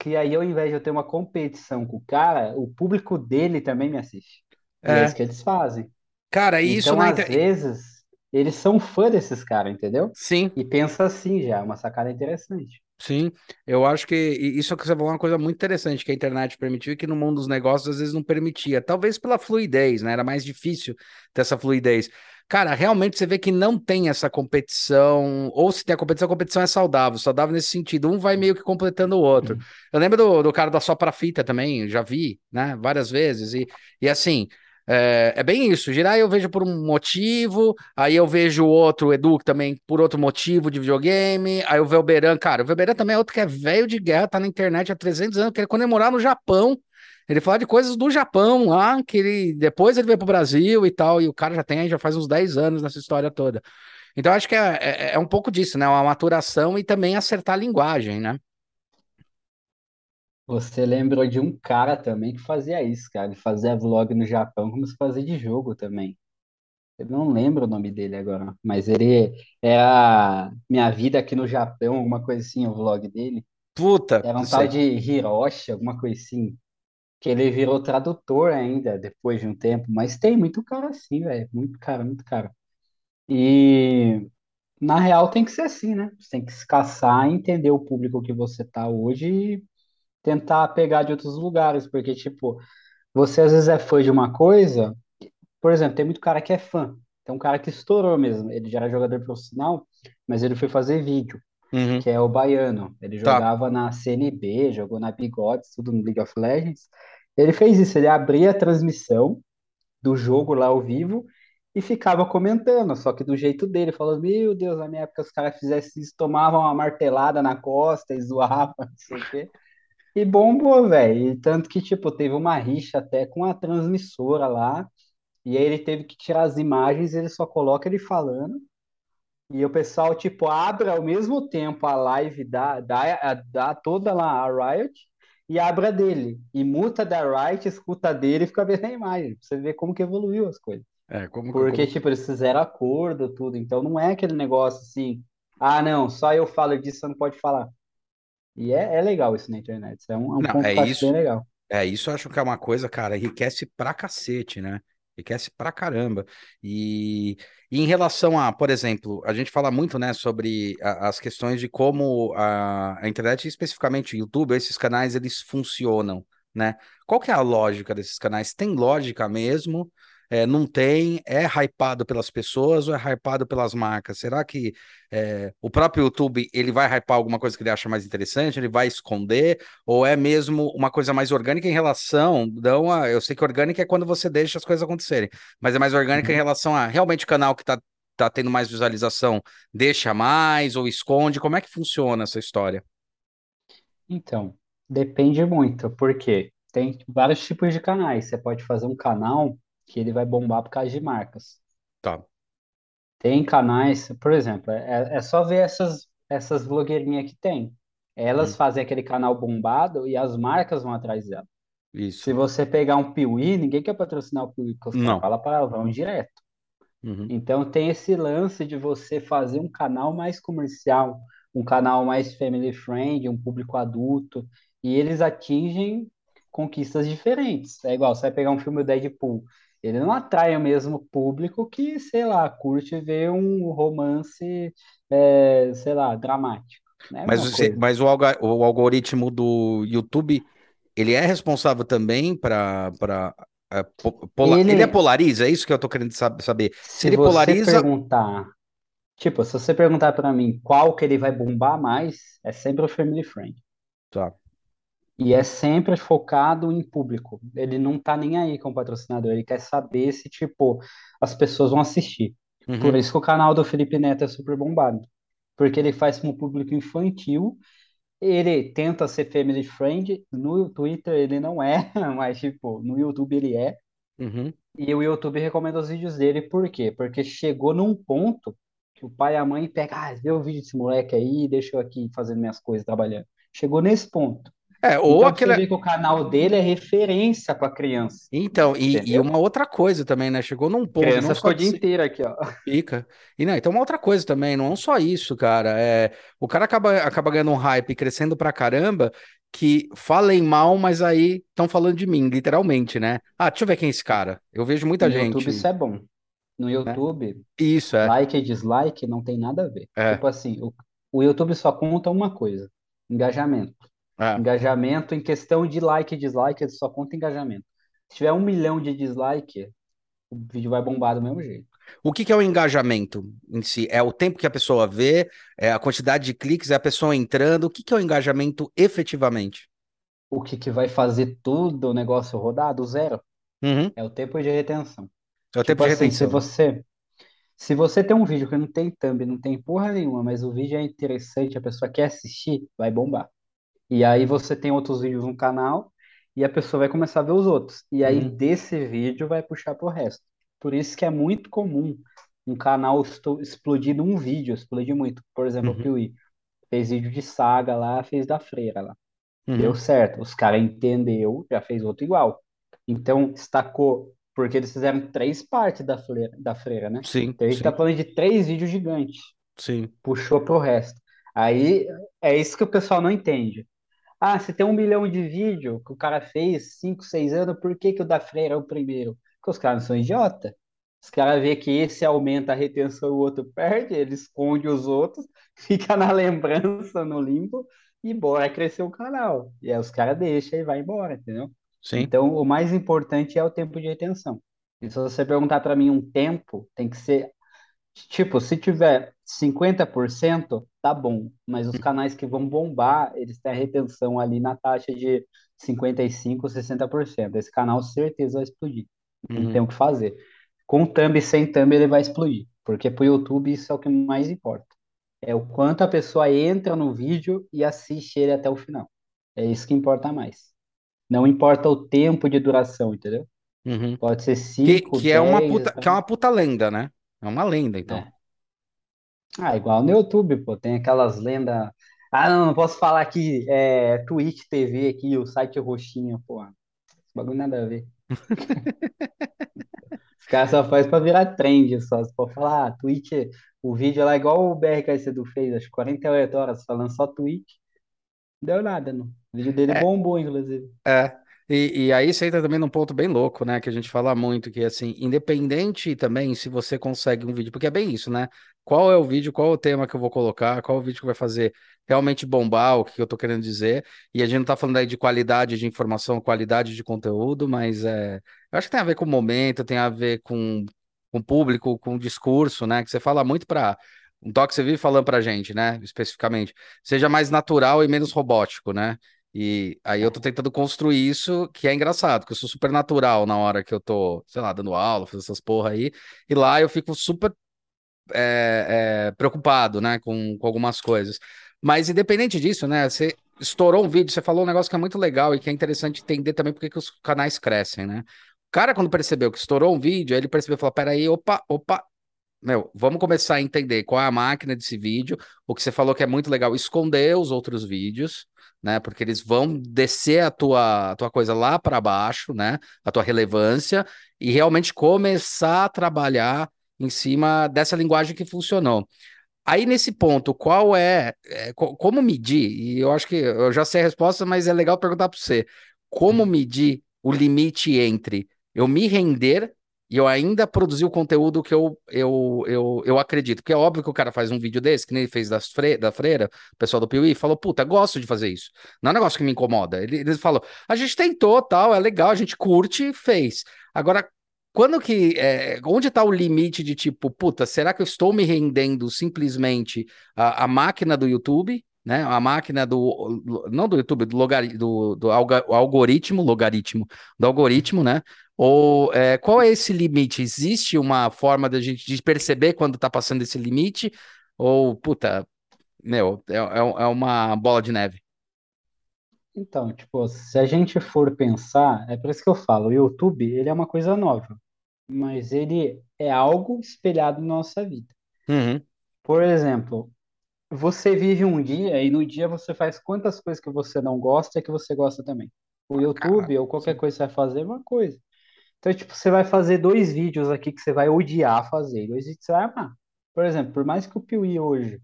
que aí ao invés de eu ter uma competição com o cara, o público dele também me assiste. E é isso É, que eles fazem. cara, isso Então, na às internet. vezes, eles são fã desses caras, entendeu? Sim, E pensa assim já, uma sacada interessante. Sim. Eu acho que isso que você falou é uma coisa muito interessante que a internet permitiu e que no mundo dos negócios às vezes não permitia. Talvez pela fluidez, né? Era mais difícil ter essa fluidez. Cara, realmente você vê que não tem essa competição, ou se tem a competição, a competição é saudável, saudável nesse sentido. Um vai meio que completando o outro. Eu lembro do, do cara da Sopra Fita também, já vi, né, várias vezes. E, e assim, é, é bem isso. Girar eu vejo por um motivo, aí eu vejo o outro, Edu, também por outro motivo de videogame. Aí o Velberan, cara, o Velberan também é outro que é velho de guerra, tá na internet há 300 anos, que ele, quando ele morar no Japão. Ele fala de coisas do Japão lá, que ele depois ele veio pro Brasil e tal, e o cara já tem, já faz uns 10 anos nessa história toda. Então acho que é, é, é um pouco disso, né? Uma maturação e também acertar a linguagem, né? Você lembrou de um cara também que fazia isso, cara. Ele fazia vlog no Japão como se fazia de jogo também. Eu não lembro o nome dele agora, mas ele era Minha Vida Aqui no Japão, alguma coisa assim, o vlog dele. Puta, Era um tal sei. de Hiroshi, alguma coisa assim. Que ele virou tradutor ainda, depois de um tempo. Mas tem muito cara assim, velho. Muito cara, muito cara. E na real tem que ser assim, né? Você tem que se caçar, entender o público que você tá hoje e tentar pegar de outros lugares. Porque, tipo, você às vezes é fã de uma coisa. Por exemplo, tem muito cara que é fã. Tem um cara que estourou mesmo. Ele já era jogador profissional, mas ele foi fazer vídeo, Uhum, que é o Baiano. Ele tá. jogava na CNB, jogou na Bigodes, tudo no League of Legends. Ele fez isso, ele abria a transmissão do jogo lá ao vivo e ficava comentando, só que do jeito dele, falando, meu Deus, na minha época os caras fizessem isso, tomavam uma martelada na costa e zoavam, não sei o quê. E bombou, velho. E tanto que, tipo, teve uma rixa até com a transmissora lá, e aí ele teve que tirar as imagens, ele só coloca ele falando, e o pessoal, tipo, abre ao mesmo tempo a live da, da, da toda lá a Riot, e abre a dele. E muta da Riot, escuta dele e fica vendo a imagem. Pra você ver como que evoluiu as coisas. É, como, Porque, como... tipo, eles fizeram acordo, tudo. Então não é aquele negócio assim, ah, não, só eu falo disso, você não pode falar. E é, é legal isso na internet. Isso é um, é um Não, ponto é acho bem isso. legal. É, isso eu acho que é uma coisa, cara, enriquece pra cacete, né? Enriquece pra caramba. E, e em relação a, por exemplo, a gente fala muito, né, sobre a- as questões de como a, a internet, especificamente o YouTube, esses canais, eles funcionam, né? Qual que é a lógica desses canais? Tem lógica mesmo? É, não tem? É hypado pelas pessoas ou é hypado pelas marcas? Será que é, o próprio YouTube, ele vai hypar alguma coisa que ele acha mais interessante? Ele vai esconder? Ou é mesmo uma coisa mais orgânica em relação, não a, eu sei que orgânica é quando você deixa as coisas acontecerem, mas é mais orgânica em Uhum. relação a realmente o canal que tá, tá tendo mais visualização, deixa mais ou esconde? Como é que funciona essa história? Então, depende muito, porque tem vários tipos de canais. Você pode fazer um canal que ele vai bombar por causa de marcas. Tá. Tem canais, por exemplo, é, é só ver essas, essas blogueirinhas que tem. Elas Hum, fazem aquele canal bombado e as marcas vão atrás dela. Se isso. você pegar um Piuí, ninguém quer patrocinar o Piuí, porque Não. falam palavrão direto. Uhum. Então tem esse lance de você fazer um canal mais comercial, um canal mais family friend, um público adulto, e eles atingem conquistas diferentes. É igual, você vai pegar um filme do Deadpool, ele não atrai o mesmo público que, sei lá, curte ver um romance, é, sei lá, dramático. Não é Mas, você, mas o, alga- o algoritmo do YouTube, ele é responsável também para ele é Ele, polariza, é isso que eu tô querendo sab- saber. Se se ele você polariza, perguntar, tipo, se você perguntar para mim qual que ele vai bombar mais, é sempre o family friend. tá. E é sempre focado em público. Ele não tá nem aí com o patrocinador. Ele quer saber se, tipo, as pessoas vão assistir. Por Uhum, isso que o canal do Felipe Neto é super bombado. Porque ele faz com um público infantil. Ele tenta ser family friend. No Twitter ele não é, mas, tipo, no YouTube ele é. uhum. E o YouTube recomenda os vídeos dele. Por quê? Porque chegou num ponto que o pai e a mãe pegam, ah, vê o vídeo desse moleque aí, deixa eu aqui fazendo minhas coisas, trabalhando. Chegou nesse ponto. É, ou Então, você aquele. vê que o canal dele é referência para criança, Então, e, e uma outra coisa também, né? Chegou num ponto, não Criança só ficou o dia inteiro aqui, ó. pica. E não, então uma outra coisa também, não só isso, cara. É, o cara acaba, acaba ganhando um hype, crescendo pra caramba, que falem mal, mas aí estão falando de mim, literalmente, né? Ah, deixa eu ver quem é esse cara. Eu vejo muita No YouTube gente, isso é bom. No né? YouTube, Isso, é. like e dislike não tem nada a ver. É, Tipo assim, o, o YouTube só conta uma coisa: engajamento. É. Engajamento em questão de like e dislike, ele só conta engajamento. Se tiver um milhão de dislike, o vídeo vai bombar do mesmo jeito. O que que é o engajamento em si? É o tempo que a pessoa vê, é a quantidade de cliques, é a pessoa entrando. O que que é o engajamento efetivamente? O que que vai fazer tudo o negócio rodar do zero Uhum. é o tempo de retenção. É o tempo Tipo de assim, se retenção. você Se você tem um vídeo que não tem thumb, não tem porra nenhuma, mas o vídeo é interessante, a pessoa quer assistir, vai bombar. E aí você tem outros vídeos no canal e a pessoa vai começar a ver os outros. E aí Uhum. desse vídeo vai puxar pro resto. Por isso que é muito comum um canal explodir num vídeo, explodir muito. Por exemplo, o Uhum. Piuí fez vídeo de saga lá, fez da freira lá. Deu Uhum. certo. Os caras entendeu, já fez outro igual. Então, destacou, porque eles fizeram três partes da freira, da freira, né? Sim, Então, a gente tá sim, falando de três vídeos gigantes. sim. Puxou pro resto. Aí, é isso que o pessoal não entende. Ah, se tem um milhão de vídeo que o cara fez, cinco, seis anos, por que que o da freira é o primeiro? Porque os caras não são idiota. Os caras vê que esse aumenta a retenção e o outro perde, ele esconde os outros, fica na lembrança, no limbo, e bora crescer o canal. E aí os caras deixam e vai embora, entendeu? Sim. Então, o mais importante é o tempo de retenção. E se você perguntar para mim um tempo, tem que ser, tipo, se tiver 50%, tá bom. Mas os canais que vão bombar, eles têm a retenção ali na taxa de 55, 60%. Esse canal certeza vai explodir. Não tem Uhum. o que fazer. Com thumb e sem thumb ele vai explodir. Porque pro YouTube isso é o que mais importa. É o quanto a pessoa entra no vídeo e assiste ele até o final. É isso que importa mais. Não importa o tempo de duração, entendeu? Uhum. Pode ser Que, 5, que é uma 10, puta, que é uma puta lenda, né? É uma lenda, então. é. Ah, igual no YouTube, pô, tem aquelas lendas. Ah, não, não posso falar aqui, é Twitch TV aqui, o site roxinho, pô. Esse bagulho nada a ver. caras só faz pra virar trend, só. Se for falar, ah, Twitch, o vídeo lá, igual o BRKC do fez, acho que 48 horas falando só Twitch. Não deu nada, não. O vídeo dele É, bombou, inclusive. é. E, e aí você entra também num ponto bem louco, né? Que a gente fala muito, que assim, independente também se você consegue um vídeo, porque é bem isso, né? Qual é o vídeo, qual é o tema que eu vou colocar, qual é o vídeo que vai fazer realmente bombar, o que eu tô querendo dizer. E a gente não tá falando aí de qualidade de informação, qualidade de conteúdo, mas é, eu acho que tem a ver com o momento, tem a ver com, com o público, com o discurso, né? Que você fala muito para um toque que você vive falando pra gente, né? Especificamente, seja mais natural e menos robótico, né? E aí eu tô tentando construir isso, que é engraçado, que eu sou super natural na hora que eu tô, sei lá, dando aula, fazendo essas porra aí, e lá eu fico super é, é, preocupado, né, com, com algumas coisas. Mas independente disso, né, você estourou um vídeo, você falou um negócio que é muito legal e que é interessante entender também porque que os canais crescem, né? O cara, quando percebeu que estourou um vídeo, aí ele percebeu e falou: peraí, opa, opa, meu, vamos começar a entender qual é a máquina desse vídeo. O que você falou que é muito legal, esconder os outros vídeos, né? Porque eles vão descer a tua, a tua coisa lá para baixo, né? A tua relevância, e realmente começar a trabalhar em cima dessa linguagem que funcionou. Aí, nesse ponto, qual é, é co- como medir? E eu acho que eu já sei a resposta, mas é legal perguntar para você. Como medir o limite entre eu me render e eu ainda produzir o conteúdo que eu, eu, eu, eu acredito? Porque é óbvio que o cara faz um vídeo desse, que nem ele fez das fre da freira, o pessoal do Piuí, falou, puta, gosto de fazer isso. Não é um negócio que me incomoda. Ele, ele falou, a gente tentou, tal, é legal, a gente curte, fez. Agora, quando que, é, onde está o limite de tipo, puta, será que eu estou me rendendo simplesmente à, máquina do YouTube, né? A máquina do, não do YouTube, do, logari, do, do algoritmo, logaritmo, do algoritmo, né? Ou é, qual é esse limite? Existe uma forma da gente de perceber quando está passando esse limite? Ou, puta, meu, é, é, é uma bola de neve. Então, tipo, se a gente for pensar, é por isso que eu falo, o YouTube, ele é uma coisa nova, mas ele é algo espelhado na nossa vida. Uhum. Por exemplo, você vive um dia e no dia você faz quantas coisas que você não gosta e que você gosta também. O YouTube ou qualquer sim. coisa que você vai fazer é uma coisa. Então, tipo, você vai fazer dois vídeos aqui que você vai odiar fazer, e dois vídeos que você vai amar. Por exemplo, por mais que o Piuí hoje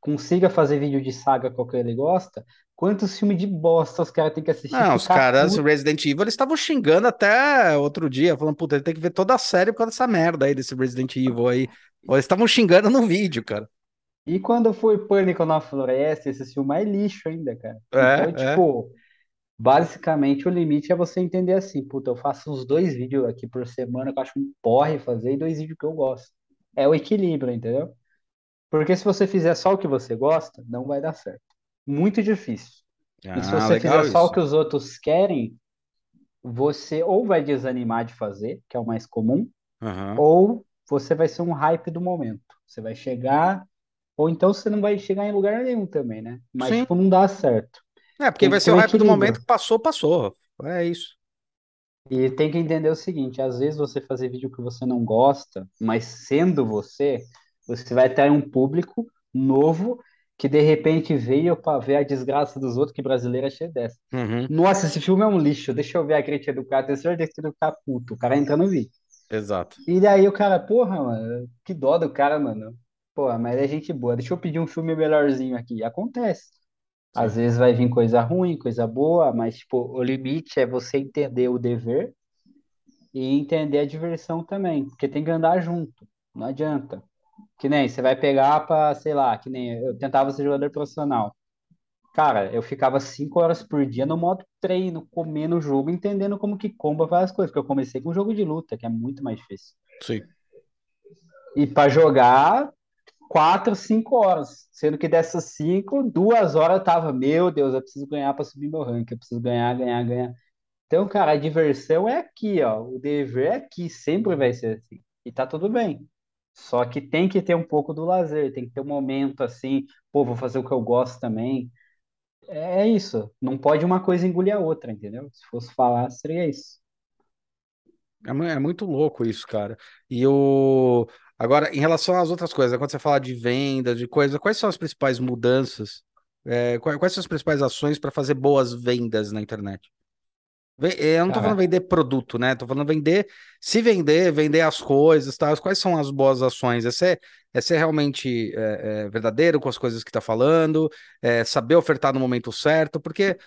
consiga fazer vídeo de saga qualquer ele gosta, quantos filmes de bosta os caras têm que assistir Não, os caras puto Resident Evil, eles estavam xingando até outro dia, falando, puta, ele tem que ver toda a série por causa dessa merda aí, desse Resident Evil aí. Eles estavam xingando no vídeo, cara. E quando foi Pânico na Floresta, esse filme é lixo ainda, cara. É, Então, é. tipo, basicamente o limite é você entender assim, puta, eu faço uns dois vídeos aqui por semana que eu acho um porre fazer e dois vídeos que eu gosto. É o equilíbrio, entendeu? Porque se você fizer só o que você gosta, não vai dar certo. Muito difícil. E se Ah, você fizer só o que os outros querem, você ou vai desanimar de fazer, que é o mais comum, Aham. ou você vai ser um hype do momento. Você vai chegar, ou então você não vai chegar em lugar nenhum também, né? Mas, Sim. tipo, não dá certo. É, porque Tem vai ser o hype do momento equilíbrio. que passou, passou. É isso. E tem que entender o seguinte, às vezes você fazer vídeo que você não gosta, mas sendo você, você vai ter um público novo que de repente veio para ver a desgraça dos outros, que brasileiro é cheio dessa. Uhum. Nossa, esse filme é um lixo, deixa eu ver a crítica do cara, tenho certeza que ele vai ficar puto, o cara entra no vídeo. Exato. E daí o cara, porra, mano, que dó do cara, mano. Porra, mas é gente boa, deixa eu pedir um filme melhorzinho aqui. Acontece. Às vezes vai vir coisa ruim, coisa boa, mas, tipo, o limite é você entender o dever e entender a diversão também, porque tem que andar junto, não adianta. Que nem você vai pegar pra, sei lá, que nem eu tentava ser jogador profissional. Cara, eu ficava cinco horas por dia no modo treino, comendo o jogo, entendendo como que comba várias coisas, porque eu comecei com um jogo de luta, que é muito mais difícil. Sim. E pra jogar, quatro, cinco horas, sendo que dessas cinco, duas horas eu tava, meu Deus, eu preciso ganhar pra subir meu ranking, eu preciso ganhar, ganhar, ganhar. Então, cara, a diversão é aqui, ó. O dever é aqui, sempre vai ser assim. E tá tudo bem. Só que tem que ter um pouco do lazer, tem que ter um momento assim, pô, vou fazer o que eu gosto também. É é isso. Não pode uma coisa engolir a outra, entendeu? Se fosse falar, seria isso. É, é muito louco isso, cara. E o. Agora, em relação às outras coisas, quando você fala de venda, de coisa, quais são as principais mudanças? É, quais, quais são as principais ações para fazer boas vendas na internet? Eu não tô falando vender produto, né? Tô falando vender, se vender, vender as coisas, tá? Quais são as boas ações? É ser, é ser realmente é, é, verdadeiro com as coisas que tá falando, é saber ofertar no momento certo, porque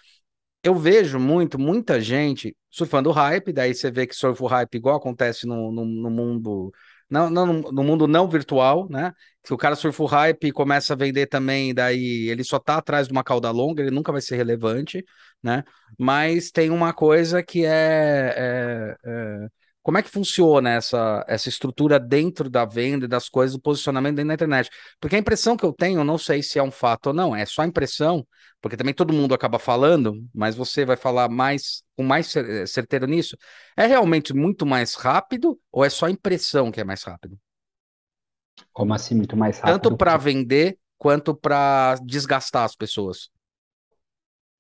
eu vejo muito, muita gente surfando hype, daí você vê que surfa o hype igual acontece no, no, no mundo não, não, no mundo não virtual, né? Se o cara surfa o hype e começa a vender também, daí ele só tá atrás de uma cauda longa, ele nunca vai ser relevante, né? Mas tem uma coisa que é, é, é como é que funciona essa, essa estrutura dentro da venda e das coisas, do posicionamento dentro da internet? Porque a impressão que eu tenho, não sei se é um fato ou não, é só impressão, porque também todo mundo acaba falando, mas você vai falar mais com mais certeiro nisso. É realmente muito mais rápido ou é só impressão que é mais rápido? Como assim, muito mais rápido? Tanto para vender quanto para desgastar as pessoas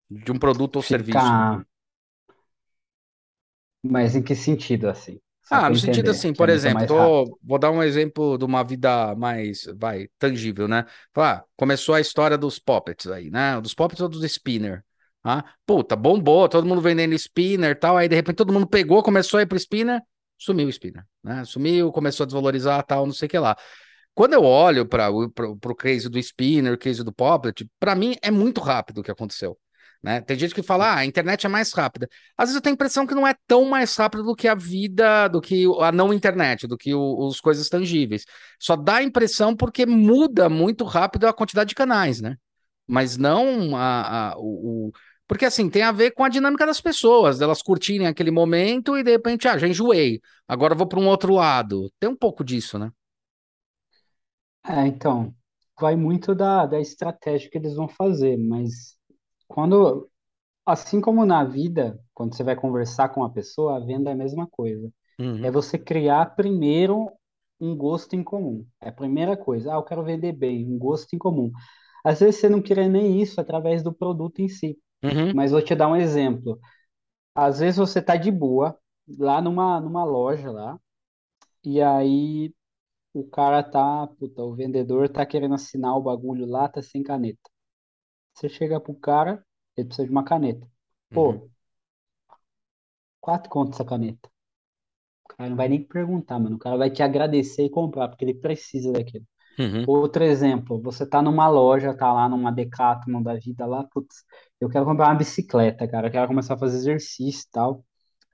de um produto ou Ficar... serviço. Mas em que sentido, assim? Só ah, no sentido assim, por é exemplo, tô, vou dar um exemplo de uma vida mais, vai, tangível, né? Ah, começou a história dos poppets aí, né? Dos poppets ou dos spinner. Ah, puta, bombou, todo mundo vendendo spinner e tal, aí de repente todo mundo pegou, começou a ir pro spinner, sumiu o spinner, né? Sumiu, começou a desvalorizar tal, não sei o que lá. Quando eu olho para o case do spinner, o case do poppet, para mim é muito rápido o que aconteceu. Né? Tem gente que fala, ah, a internet é mais rápida. Às vezes eu tenho a impressão que não é tão mais rápido do que a vida, do que a não internet, do que o, os coisas tangíveis. Só dá a impressão porque muda muito rápido a quantidade de canais, né? Mas não a, a o, o, Porque assim, tem a ver com a dinâmica das pessoas, delas curtirem aquele momento e de repente, ah, já enjoei, agora vou para um outro lado. Tem um pouco disso, né? É, então, vai muito da, da estratégia que eles vão fazer, mas quando, assim como na vida, quando você vai conversar com uma pessoa, a venda é a mesma coisa. Uhum. É você criar primeiro um gosto em comum. É a primeira coisa. Ah, eu quero vender bem, um gosto em comum. Às vezes você não quer nem isso através do produto em si. Uhum. Mas vou te dar um exemplo. Às vezes você tá de boa lá numa, numa loja lá, e aí o cara tá, puta, o vendedor tá querendo assinar o bagulho lá, tá sem caneta. Você chega pro cara, ele precisa de uma caneta. Pô, Uhum. quatro contos essa caneta. O cara não vai nem perguntar, mano. O cara vai te agradecer e comprar, porque ele precisa daquilo. Uhum. Outro exemplo, você tá numa loja, tá lá numa Decathlon da vida lá, putz, eu quero comprar uma bicicleta, cara, eu quero começar a fazer exercício e tal.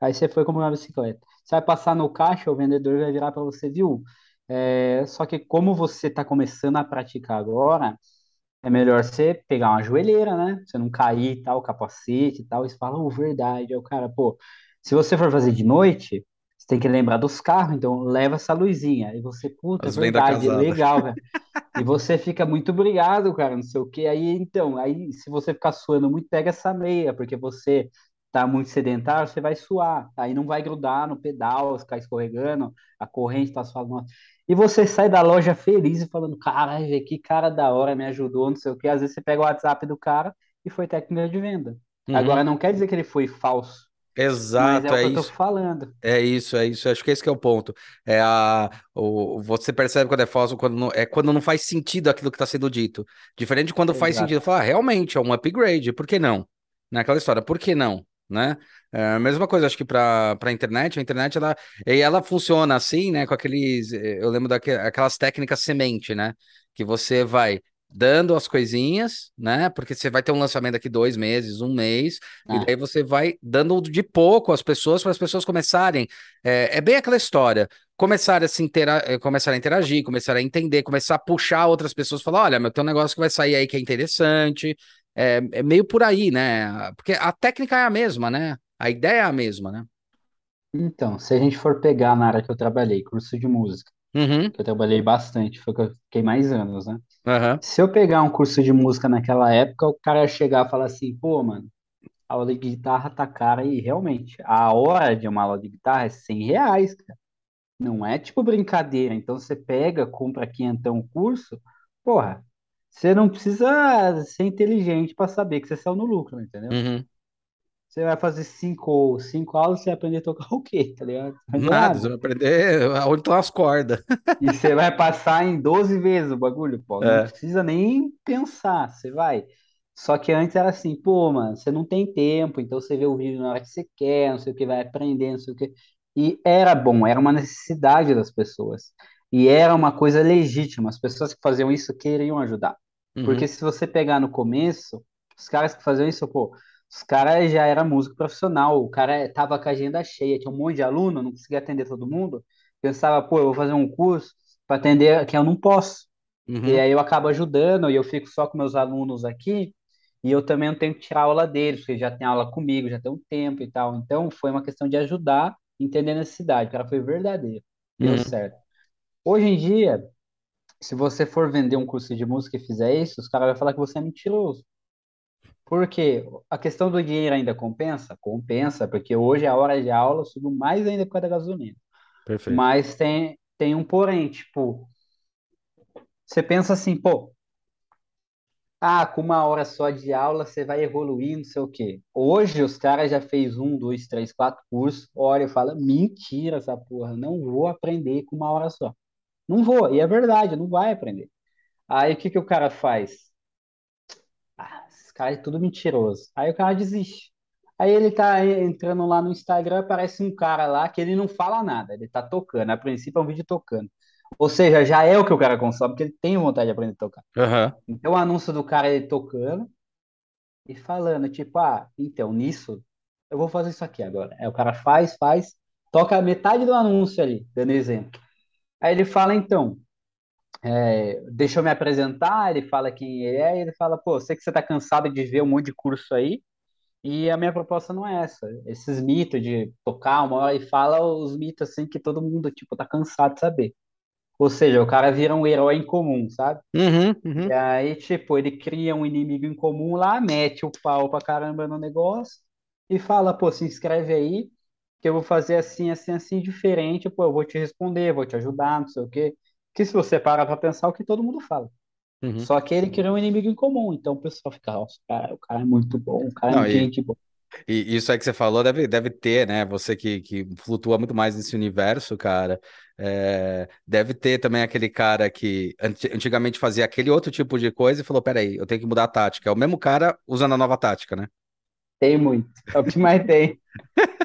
Aí você foi comprar uma bicicleta. Você vai passar no caixa, o vendedor vai virar para você, viu? É, só que como você tá começando a praticar agora, é melhor você pegar uma joelheira, né? Você não cair e tal, capacete e tal. E você fala, oh, verdade. Aí o cara, pô, se você for fazer de noite, você tem que lembrar dos carros, então leva essa luzinha. E você, puta, é verdade, legal, cara. E você fica muito obrigado, cara, não sei o quê. Aí, então, aí se você ficar suando muito, pega essa meia, porque você tá muito sedentário, você vai suar. Aí não vai grudar no pedal, ficar escorregando, a corrente tá suando. E você sai da loja feliz e falando, caralho, que cara da hora, me ajudou, não sei o quê. Às vezes você pega o WhatsApp do cara e foi técnica de venda. Uhum. Agora, não quer dizer que ele foi falso. Exato, é, é o que isso. eu tô falando. É isso, é isso. Acho que esse que é o ponto. É a, o, você percebe quando é falso, quando não, é quando não faz sentido aquilo que está sendo dito. Diferente de quando Exato. faz sentido. Falar, ah, realmente, é um upgrade. Por que não? Naquela história, por que não? Né? É a mesma coisa, acho que para a internet, a internet ela, e ela funciona assim, né? Com aqueles, eh, eu lembro daquelas técnicas semente, né? Que você vai dando as coisinhas, né? Porque você vai ter um lançamento daqui dois meses, um mês, ah. e daí você vai dando de pouco às pessoas para as pessoas começarem. É, é, bem aquela história. Começar a se intera eh, começar a interagir, começar a entender, começar a puxar outras pessoas, falar: olha, meu, tem um negócio que vai sair aí que é interessante, é, é meio por aí, né? Porque a técnica é a mesma, né? A ideia é a mesma, né? Então, se a gente for pegar na área que eu trabalhei, curso de música, uhum. que eu trabalhei bastante, foi que eu fiquei mais anos, né? Uhum. Se eu pegar um curso de música naquela época, o cara ia chegar e falar assim, pô, mano, a aula de guitarra tá cara e realmente, a hora de uma aula de guitarra é 100 reais, cara. Não é tipo brincadeira. Então você pega, compra aqui então o curso, porra, você não precisa ser inteligente para saber que você saiu no lucro, entendeu? Uhum. Você vai fazer cinco, cinco aulas, você vai aprender a tocar o quê, tá ligado? Nada, nada, você vai aprender onde estão as cordas. E você vai passar em 12 vezes o bagulho, pô. Não é. precisa nem pensar, você vai. Só que antes era assim, pô, mano, você não tem tempo, então você vê o vídeo na hora que você quer, não sei o que, vai aprender, não sei o que. E era bom, era uma necessidade das pessoas. E era uma coisa legítima, as pessoas que faziam isso queriam ajudar. Porque Uhum. se você pegar no começo, os caras que faziam isso, pô, os caras já era músico profissional, o cara tava com a agenda cheia, tinha um monte de aluno, não conseguia atender todo mundo. Pensava, pô, eu vou fazer um curso para atender quem eu não posso. E Uhum. aí eu acabo ajudando e eu fico só com meus alunos aqui, e eu também não tenho que tirar aula deles, porque já tem aula comigo, já tem um tempo e tal. Então foi uma questão de ajudar, entender a necessidade. O cara foi verdadeiro, deu Uhum. certo. Hoje em dia, se você for vender um curso de música e fizer isso, os caras vão falar que você é mentiroso. Por quê? A questão do dinheiro ainda compensa? Compensa, porque hoje a hora de aula subiu mais ainda por causa da gasolina. Perfeito. Mas tem, tem um porém, tipo, você pensa assim, pô, ah, com uma hora só de aula você vai evoluir, não sei o quê. Hoje os caras já fez um, dois, três, quatro cursos, olha e fala, mentira essa porra, não vou aprender com uma hora só. Não vou, e é verdade, não vai aprender. Aí o que que o cara faz? Ah, esse cara é tudo mentiroso. Aí o cara desiste. Aí ele tá entrando lá no Instagram, aparece um cara lá que ele não fala nada, ele tá tocando. A princípio é um vídeo tocando. Ou seja, já é o que o cara consome, porque ele tem vontade de aprender a tocar. Aham. Então o anúncio do cara é ele tocando e falando, tipo, ah, então, nisso, eu vou fazer isso aqui agora. Aí o cara faz, faz, toca metade do anúncio ali, dando exemplo. Aí ele fala, então, é, deixa eu me apresentar, ele fala quem ele é, e ele fala, pô, sei que você tá cansado de ver um monte de curso aí, e a minha proposta não é essa. Esses mitos de tocar uma hora e fala os mitos assim que todo mundo, tipo, tá cansado de saber. Ou seja, o cara vira um herói em comum, sabe? Uhum. E Uhum. aí, tipo, ele cria um inimigo em comum lá, mete o pau pra caramba no negócio e fala, pô, se inscreve aí, que eu vou fazer assim, assim, assim, diferente, pô, eu vou te responder, vou te ajudar, não sei o quê. Que se você parar pra pensar, é o que todo mundo fala. Uhum. Só que ele criou um inimigo em comum, então o pessoal fica, nossa, cara, o cara é muito bom, o cara é Não, e, gente boa. e isso aí que você falou deve, deve ter, né? Você que, que flutua muito mais nesse universo, cara. é, deve ter também aquele cara que anti- antigamente fazia aquele outro tipo de coisa e falou: peraí, eu tenho que mudar a tática. É o mesmo cara usando a nova tática, né? Tem muito, é o que mais tem,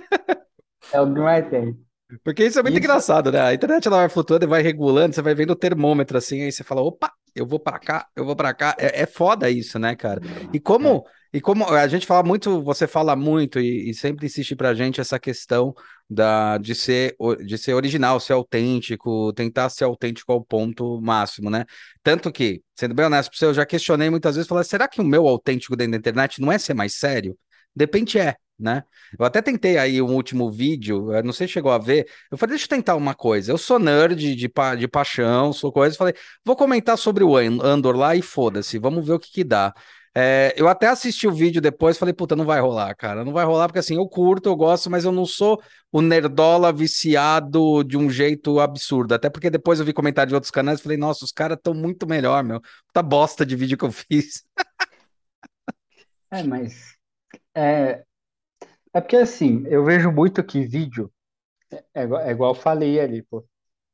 é o que mais tem. Porque isso é muito Isso, engraçado, né? A internet ela vai flutuando e vai regulando, você vai vendo o termômetro assim, aí você fala, opa, eu vou pra cá, eu vou pra cá. É, é foda isso, né, cara? E como e como a gente fala muito, você fala muito e, e sempre insiste pra gente essa questão da de ser de ser original, ser autêntico, tentar ser autêntico ao ponto máximo, né? Tanto que, sendo bem honesto pra você, eu já questionei muitas vezes, falei, será que o meu autêntico dentro da internet não é ser mais sério? De repente é. Né? Eu até tentei aí um último vídeo, eu não sei se chegou a ver, eu falei, deixa eu tentar uma coisa. Eu sou nerd de, pa de paixão, sou coisa. Falei, vou comentar sobre o An- Andor lá e foda-se, vamos ver o que que dá. É, eu até assisti o vídeo depois, falei, puta, não vai rolar, cara. Não vai rolar, porque assim, eu curto, eu gosto, mas eu não sou o nerdola viciado de um jeito absurdo. Até porque depois eu vi comentário de outros canais falei, nossa, os caras estão muito melhor, meu. Puta bosta de vídeo que eu fiz. é, mas é, é porque assim, eu vejo muito que vídeo é igual, é igual eu falei ali, pô.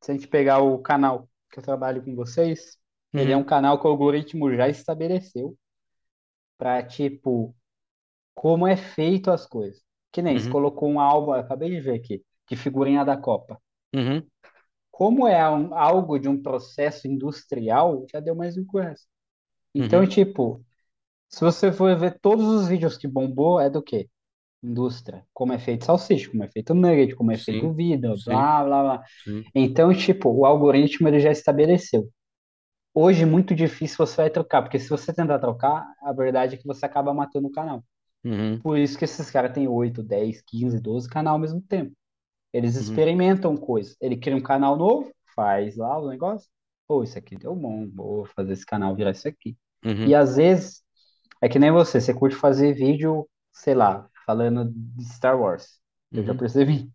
Se a gente pegar o canal que eu trabalho com vocês, ele é um Uhum, canal que o algoritmo já estabeleceu para, tipo, como é feito as coisas. Que nem se uhum, colocou um álbum, acabei de ver aqui, de figurinha da Copa. uhum, Como é um- algo de um processo industrial, já deu mais um resto. Então, uhum, tipo, se você for ver todos os vídeos que bombou, é do quê? Indústria. Como é feito salsicha, como é feito nugget, como é feito sim, vida, sim, blá, blá, blá. sim. Então, tipo, o algoritmo ele já estabeleceu. Hoje, muito difícil você vai trocar, porque se você tentar trocar, a verdade é que você acaba matando o canal. Uhum, Por isso que esses caras têm 8, 10, 15, 12 canal ao mesmo tempo. Eles uhum, experimentam coisas. Ele cria um canal novo, faz lá o negócio. Pô, isso aqui deu bom, vou fazer esse canal virar isso aqui. E uhum, às vezes, é que nem você, você curte fazer vídeo, sei lá, falando de Star Wars. Eu já uhum, percebi.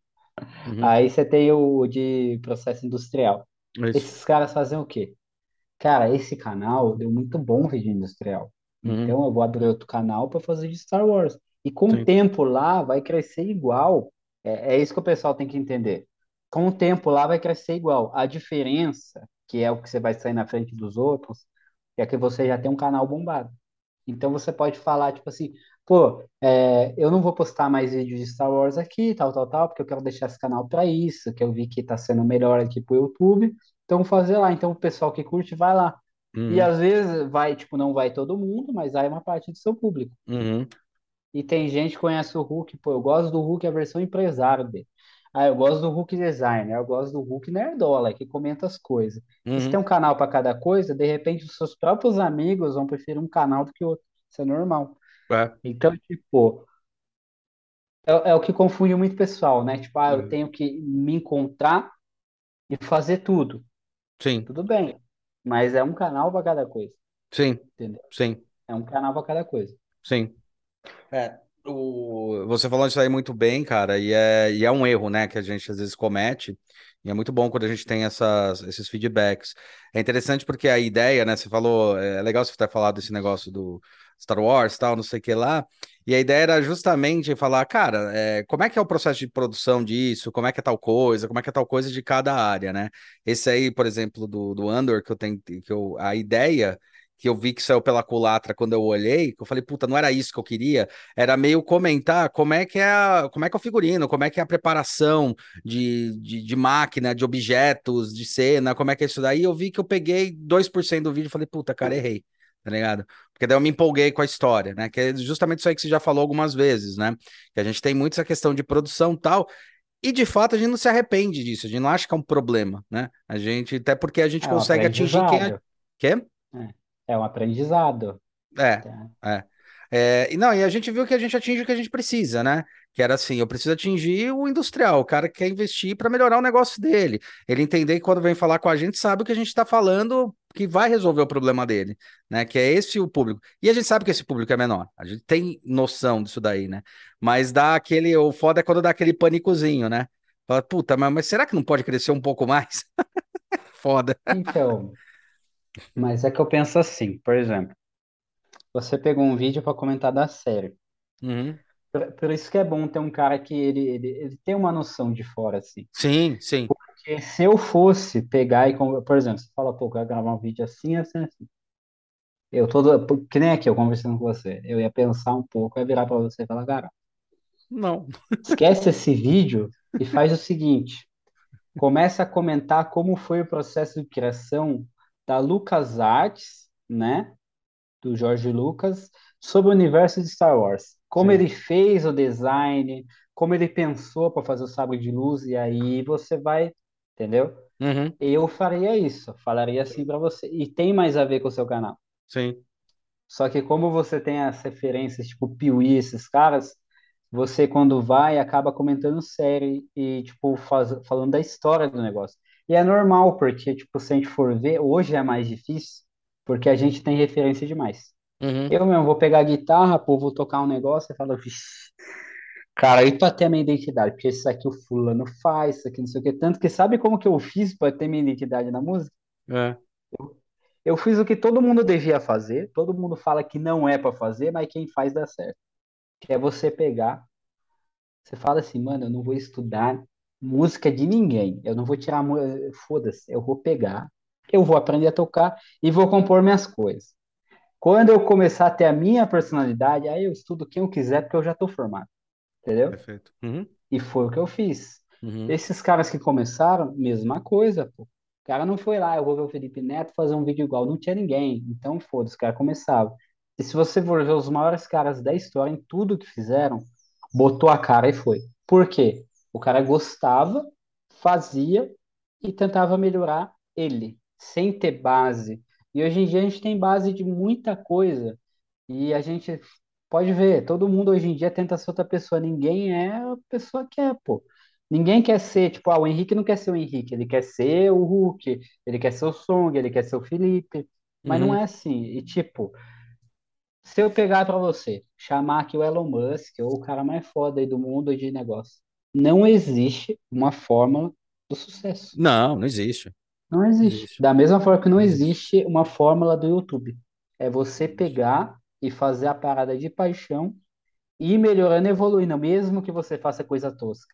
uhum. Aí você tem o de processo industrial. Isso. Esses caras fazem o quê? Cara, esse canal deu muito bom vídeo industrial. Uhum, Então eu vou abrir outro canal para fazer de Star Wars. E com o sim. tempo lá vai crescer igual. É, é isso que o pessoal tem que entender. Com o tempo lá vai crescer igual. A diferença, que é o que você vai sair na frente dos outros, é que você já tem um canal bombado. Então você pode falar, tipo assim, pô, é, eu não vou postar mais vídeos de Star Wars aqui, tal, tal, tal, porque eu quero deixar esse canal para isso, que eu vi que tá sendo melhor aqui pro YouTube. Então vou fazer lá. Então o pessoal que curte vai lá. E Uhum, às vezes vai, tipo, não vai todo mundo, mas aí é uma parte do seu público. uhum, E tem gente que conhece o Hulk, pô, eu gosto do Hulk a versão empresário dele. Ah, eu gosto do Hulk designer, eu gosto do Hulk nerdola, que comenta as coisas. E se tem uhum. um canal para cada coisa, de repente os seus próprios amigos vão preferir um canal do que o outro. Isso é normal. É. Então, tipo, é, é o que confunde muito o pessoal, né? Tipo, ah, eu Uhum. tenho que me encontrar e fazer tudo. Sim, Tudo bem, mas é um canal para cada coisa, sim, entendeu? sim, É um canal para cada coisa. sim. É, o, você falou isso aí muito bem, cara, e é, e é um erro, né, que a gente às vezes comete, e é muito bom quando a gente tem essas, esses feedbacks. É interessante porque a ideia, né, você falou, é legal você ter falado desse negócio do Star Wars, tal, não sei o que lá, e a ideia era justamente falar, cara, é, como é que é o processo de produção disso, como é que é tal coisa, como é que é tal coisa de cada área, né? Esse aí, por exemplo, do, do Andor, que eu tenho, que eu, a ideia que eu vi que saiu pela culatra quando eu olhei, que eu falei, puta, não era isso que eu queria, era meio comentar como é que é, a, como é que é o figurino, como é que é a preparação de, de, de máquina, de objetos, de cena, como é que é isso daí. Eu vi que eu peguei 2% do vídeo e falei, puta, cara, errei, tá ligado? Porque daí eu me empolguei com a história, né? Que é justamente isso aí que você já falou algumas vezes, né? Que a gente tem muito essa questão de produção e tal. E de fato a gente não se arrepende disso, a gente não acha que é um problema, né? A gente, até porque a gente É consegue atingir quem é. Quê? É, é um aprendizado. É, tá? é. É, e não, e a gente viu que a gente atinge o que a gente precisa, né? Que era assim, eu preciso atingir o industrial, o cara que quer investir para melhorar o negócio dele. Ele entender que quando vem falar com a gente, sabe o que a gente está falando que vai resolver o problema dele, né? Que é esse o público. E a gente sabe que esse público é menor. A gente tem noção disso daí, né? Mas dá aquele, o foda é quando dá aquele pânicozinho, né? Fala, puta, mas, mas será que não pode crescer um pouco mais? Foda. Então, mas é que eu penso assim, por exemplo, você pegou um vídeo para comentar da série. Uhum. Por, por isso que é bom ter um cara que ele, ele, ele tem uma noção de fora, assim. Sim, sim. Porque se eu fosse pegar e, por exemplo, você fala, pô, eu quero gravar um vídeo assim, assim, assim. Eu todo, que nem aqui, eu conversando com você, eu ia pensar um pouco, ia virar para você e falar, cara, Não. esquece esse vídeo e faz o seguinte. começa a comentar como foi o processo de criação da LucasArts, né, do George Lucas, sobre o universo de Star Wars. Como Sim. ele fez o design, como ele pensou para fazer o sabre de luz, e aí você vai, entendeu? Uhum. Eu faria isso, falaria assim para você. E tem mais a ver com o seu canal. Sim. Só que como você tem as referências, tipo Piuí, esses caras, você quando vai acaba comentando série e tipo faz, falando da história do negócio. E é normal, porque tipo, se a gente for ver, hoje é mais difícil, porque a gente tem referência demais. Uhum. Eu mesmo vou pegar a guitarra, pô, vou tocar um negócio e falo, "Vixe, cara, aí pra ter a minha identidade, porque isso aqui o fulano faz, isso aqui não sei o quê. Tanto que sabe como que eu fiz para ter minha identidade na música? É. Eu fiz o que todo mundo devia fazer, todo mundo fala que não é para fazer, mas quem faz dá certo. Que é você pegar, você fala assim, mano, eu não vou estudar música de ninguém, eu não vou tirar, foda-se, eu vou pegar, eu vou aprender a tocar e vou compor minhas coisas. Quando eu começar a ter a minha personalidade, aí eu estudo quem eu quiser, porque eu já tô formado, entendeu? Perfeito. Uhum. E foi o que eu fiz. Uhum. Esses caras que começaram, mesma coisa, pô. O cara não foi lá, eu vou ver o Felipe Neto fazer um vídeo igual, não tinha ninguém. Então, foda-se, os caras começavam. E se você for ver os maiores caras da história, em tudo que fizeram, botou a cara e foi. Por quê? O cara gostava, fazia e tentava melhorar ele, sem ter base. E hoje em dia a gente tem base de muita coisa. E a gente pode ver, todo mundo hoje em dia tenta ser outra pessoa. Ninguém é a pessoa que é, pô. Ninguém quer ser, tipo, ah, o Henrique não quer ser o Henrique, ele quer ser o Hulk, ele quer ser o Song, ele quer ser o Felipe. Mas não Uhum. é assim. E, tipo, se eu pegar pra você, chamar aqui o Elon Musk, ou o cara mais foda aí do mundo de negócio, não existe uma fórmula do sucesso. Não, não existe. Não Não existe. existe. Da mesma forma que não existe. existe uma fórmula do YouTube. É você existe. pegar e fazer a parada de paixão e ir melhorando e evoluindo, mesmo que você faça coisa tosca.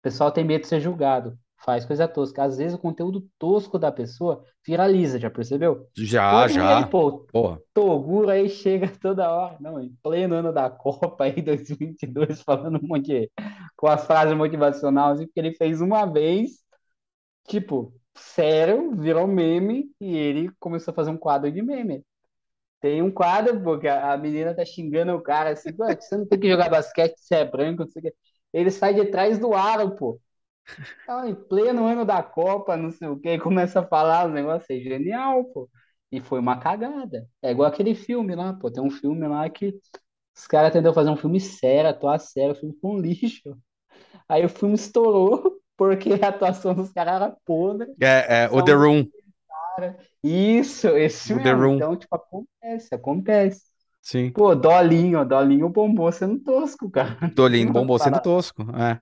O pessoal tem medo de ser julgado. Faz coisa tosca. Às vezes o conteúdo tosco da pessoa viraliza, já percebeu? Já, Hoje já. ele, pô, Porra. Toguro aí chega toda hora, não, em pleno ano da Copa aí, 2022, falando um monte de, com as frases motivacionais, assim, porque ele fez uma vez, tipo, sério, virou meme, e ele começou a fazer um quadro de meme. Tem um quadro, porque a menina tá xingando o cara assim, "Pô, você não tem que jogar basquete, você é branco, não sei o quê. Ele sai de trás do aro, pô. Ah, em pleno ano da Copa, não sei o quê, e começa a falar os negócios, é genial, pô. E foi uma cagada. É igual aquele filme lá, pô. Tem um filme lá que os caras tentaram fazer um filme sério, atuar sério, filme um lixo. Aí o filme estourou, porque a atuação dos caras era podre. É, é, o The Room. Isso, esse O The mesmo. Room. Então, tipo, acontece, acontece. Sim. Pô, Dolinho, Dolinho bombou sendo tosco, cara. Dolinho bombou sendo tosco. É,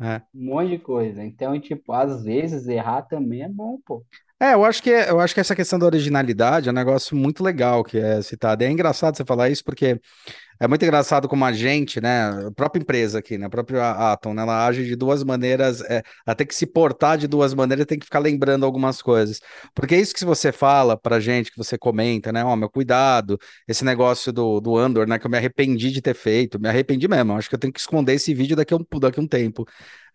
é. Um monte de coisa. Então, tipo, às vezes errar também é bom, pô. É, eu acho que, eu acho que essa questão da originalidade é um negócio muito legal que é citado. É engraçado você falar isso porque é muito engraçado como a gente, né, a própria empresa aqui, né, a própria Atom, né, ela age de duas maneiras, é, ela tem que se portar de duas maneiras, tem que ficar lembrando algumas coisas. Porque é isso que você fala pra gente, que você comenta, né, ó, meu cuidado, esse negócio do, do Andor, né, que eu me arrependi de ter feito, me arrependi mesmo, acho que eu tenho que esconder esse vídeo daqui a um, daqui a um tempo.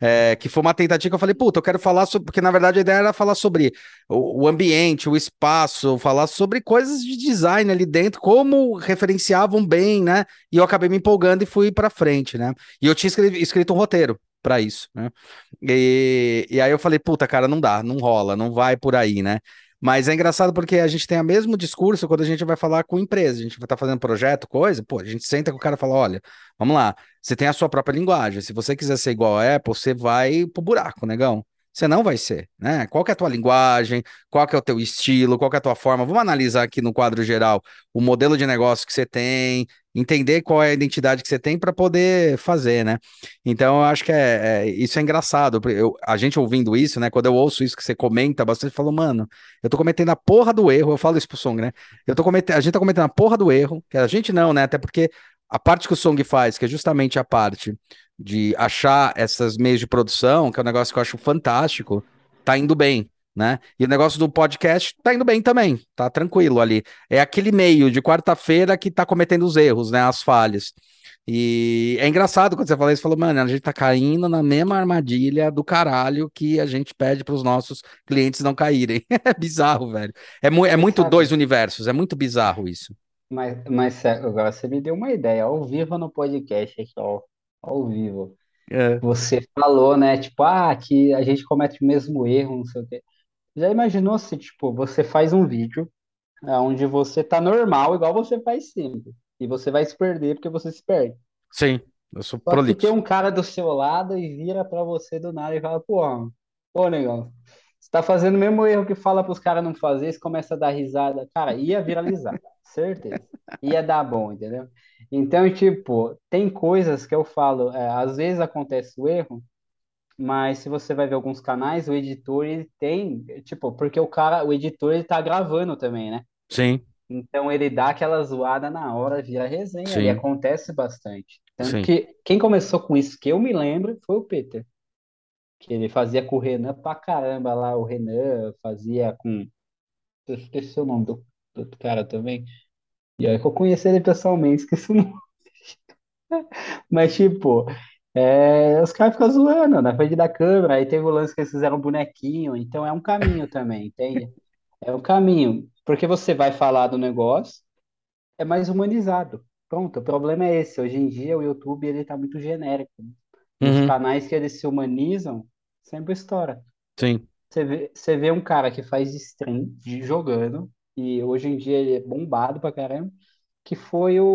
É, que foi uma tentativa que eu falei, puta, eu quero falar sobre, porque na verdade a ideia era falar sobre o, o ambiente, o espaço, falar sobre coisas de design ali dentro, como referenciavam bem, né? E eu acabei me empolgando e fui para frente, né? E eu tinha escrito, um roteiro para isso, né? E, e aí eu falei, puta, cara, não dá, não rola, não vai por aí, né? Mas é engraçado porque a gente tem o mesmo discurso quando a gente vai falar com empresa, a gente vai estar fazendo projeto, coisa, pô, a gente senta com o cara e fala, olha, vamos lá, você tem a sua própria linguagem, se você quiser ser igual a Apple, você vai pro buraco, negão. Você não vai ser, né? Qual é a tua linguagem? Qual é o teu estilo? Qual é a tua forma? Vamos analisar aqui no quadro geral o modelo de negócio que você tem, entender qual é a identidade que você tem para poder fazer, né? Então, eu acho que é, é- isso é engraçado. Eu- a gente ouvindo isso, né? Quando eu ouço isso que você comenta bastante, eu falo, mano, eu tô cometendo a porra do erro. Eu falo isso pro Song, né? Eu tô cometendo, a gente tá cometendo a porra do erro, que a gente não, né? Até porque a parte que o Song faz, que é justamente a parte de achar essas meios de produção, que é um negócio que eu acho fantástico, tá indo bem, né? E o negócio do podcast tá indo bem também, tá tranquilo ali. É aquele meio de quarta-feira que tá cometendo os erros, né? As falhas. E é engraçado quando você fala isso, falou, mano, a gente tá caindo na mesma armadilha do caralho que a gente pede para os nossos clientes não caírem. É bizarro, velho. É, mu é muito dois universos, é muito bizarro isso. mas, mas agora você me deu uma ideia, ao vivo no podcast aqui, ó, ao vivo. É. Você falou, né, tipo, ah, que a gente comete o mesmo erro, não sei o quê. Já imaginou se, tipo, você faz um vídeo é, onde você tá normal, igual você faz sempre, e você vai se perder porque você se perde. Sim, eu sou Só que tem prolixo. um cara do seu lado e vira pra você do nada e fala, pô, pô, negão, você tá fazendo o mesmo erro que fala pros caras não fazer, você começa a dar risada. Cara, ia viralizar, certeza. Ia dar bom, entendeu? Então, tipo, tem coisas que eu falo, é, às vezes acontece o erro, mas se você vai ver alguns canais, o editor, ele tem, tipo, porque o cara, o editor, ele tá gravando também, né? Sim, Então ele dá aquela zoada na hora, vira resenha, e sim, acontece bastante. Tanto sim. que quem começou com isso, que eu me lembro, foi o Peter. Que ele fazia com o Renan pra caramba lá, o Renan fazia com. Eu esqueci o nome do, do cara também. E aí que eu conheci ele pessoalmente, esqueci o nome. Mas, tipo, é, os caras ficam zoando na frente da câmera. Aí teve o lance que eles fizeram um bonequinho. Então é um caminho também, entende? É um caminho. Porque você vai falar do negócio, é mais humanizado. Pronto, o problema é esse. Hoje em dia o YouTube ele tá muito genérico. E os Uhum, canais que eles se humanizam sempre estoura. sim. Você vê, você vê um cara que faz stream de jogando, e hoje em dia ele é bombado pra caramba, que foi o,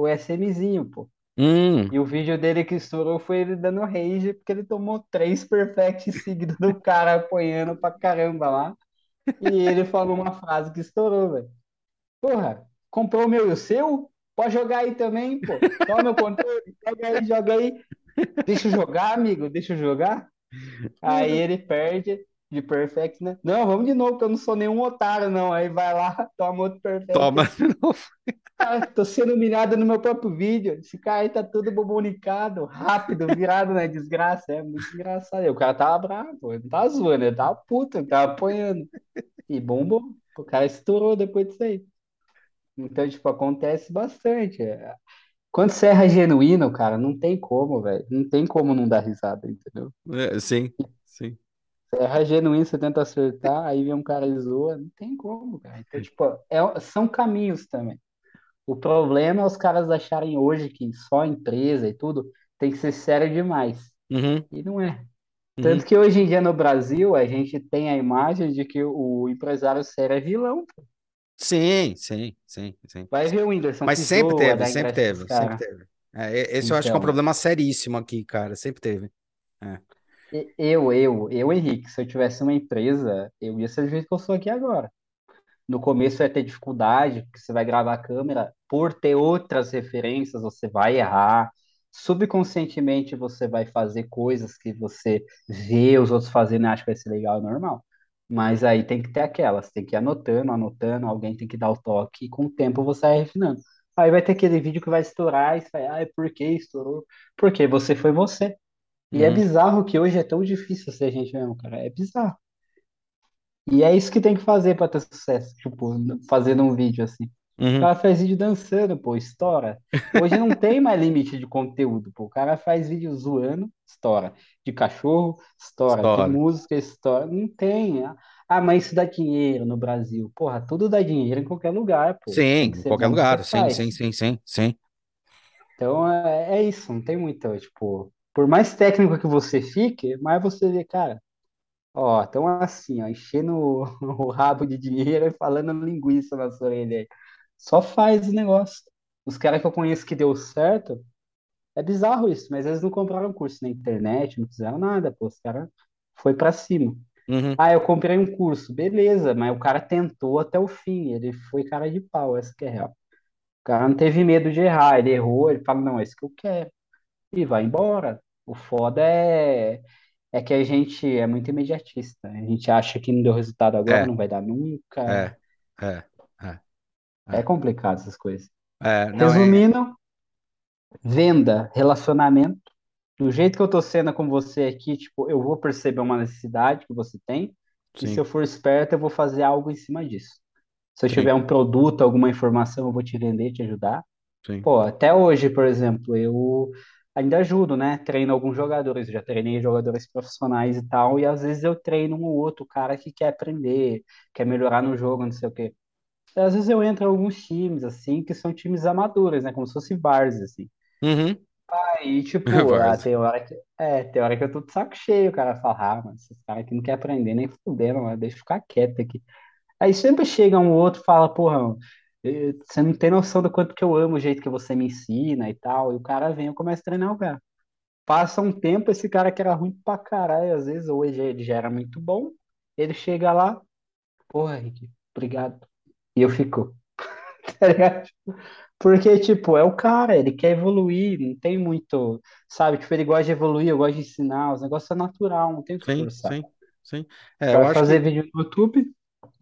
o SMzinho, pô. Hum, E o vídeo dele que estourou foi ele dando rage, porque ele tomou três perfect seguidos do cara apanhando pra caramba lá. E ele falou uma frase que estourou, velho. Porra, comprou o meu e o seu? Pode jogar aí também, pô. Toma meu controle, joga aí, joga aí. Deixa eu jogar, amigo, deixa eu jogar. Aí ele perde de perfect, né? Não, vamos de novo, que eu não sou nenhum otário, não. Aí vai lá, toma outro perfect. toma. Ah, tô sendo humilhado no meu próprio vídeo. Esse cara aí tá todo bobonicado, rápido, virado na desgraça. É muito engraçado. E o cara tava bravo, ele não tava zoando, ele tava puto, ele tava apanhando. E bombou. O cara estourou depois disso aí. Então, tipo, acontece bastante. Quando você erra genuíno, cara, não tem como, velho. Não tem como não dar risada, entendeu? É, sim, sim. Você erra genuíno, você tenta acertar, aí vem um cara e zoa, não tem como, cara. Então, tipo, é- são caminhos também. O problema é os caras acharem hoje que só empresa e tudo tem que ser sério demais. Uhum, E não é. uhum. Tanto que hoje em dia no Brasil a gente tem a imagem de que o empresário sério é vilão. pô. Sim, sim, sim, sim. Vai ver o Whindersson Mas sempre teve, sempre teve, sempre teve. É, e- esse eu acho que é um Então, problema seríssimo aqui, cara. Sempre teve. É. e- eu, eu, eu, Henrique, se eu tivesse uma empresa, eu ia ser do jeito que eu sou aqui agora. No começo vai ter dificuldade, porque você vai gravar a câmera, por ter outras referências, você vai errar. Subconscientemente você vai fazer coisas que você vê os outros fazendo e acha que vai ser legal, é normal. Mas aí tem que ter aquelas, tem que ir anotando, anotando, alguém tem que dar o toque, e com o tempo você vai refinando. Aí vai ter aquele vídeo que vai estourar, e você vai, ai, por que estourou? Porque você foi você. E é Uhum, bizarro que hoje é tão difícil ser gente mesmo, cara. É bizarro. E é isso que tem que fazer pra ter sucesso, tipo, fazendo um vídeo assim. O uhum. cara faz vídeo dançando, pô, estoura. Hoje não tem mais limite de conteúdo, pô. O cara faz vídeo zoando, estoura. De cachorro, estoura. De História. música, estoura. Não tem. Ah, mas isso dá dinheiro no Brasil. Porra, tudo dá dinheiro em qualquer lugar, pô. Sim, em qualquer lugar. Sim, sim, faz. sim, sim, sim. Então é, é isso, não tem muito, tipo, por mais técnico que você fique, mais você vê, cara. Ó, tão assim, ó, enchendo o, o rabo de dinheiro e falando linguiça na sua orelha aí. Só faz o negócio. Os caras que eu conheço que deu certo, é bizarro isso, mas eles não compraram curso na internet, não fizeram nada, pô, os caras foi pra cima. Uhum, Ah, eu comprei um curso, beleza, mas o cara tentou até o fim, ele foi cara de pau, essa que é real. O cara não teve medo de errar, ele errou, ele fala, não, é isso que eu quero, e vai embora. O foda é é que a gente é muito imediatista. A gente acha que não deu resultado agora, É, não vai dar nunca. é, é, é, É é. complicado essas coisas. É, é. Resumindo, venda, relacionamento. Do jeito que eu tô sendo com você aqui, tipo, eu vou perceber uma necessidade que você tem, e se Sim, eu for esperto, eu vou fazer algo em cima disso. Se eu sim, tiver um produto, alguma informação, eu vou te vender, te ajudar. sim. Pô, até hoje, por exemplo, eu ainda ajudo, né? Treino alguns jogadores, já treinei jogadores profissionais e tal, e às vezes eu treino um ou outro cara que quer aprender, quer melhorar no jogo, não sei o quê. E às vezes eu entro em alguns times, assim, que são times amadores, né? Como se fosse várzea, assim. Uhum. Aí, tipo, ah, tem hora que, é, tem hora que eu tô de saco cheio, o cara fala, ah, mas esses caras aqui não querem aprender nem fudendo, mas deixa eu ficar quieto aqui. Aí sempre chega um outro e fala, porra, você não tem noção do quanto que eu amo o jeito que você me ensina e tal. E o cara vem, eu começo a treinar o cara. Passa um tempo, esse cara que era ruim pra caralho, às vezes, já ele já era muito bom, ele chega lá, porra, Rick, obrigado. E eu fico, tá ligado? Porque, tipo, é o cara, ele quer evoluir, não tem muito, sabe? Tipo, ele gosta de evoluir, eu gosto de ensinar, os negócios é natural, não tem o que Sim, forçar. sim, sim. É, eu acho fazer que. vídeo no YouTube,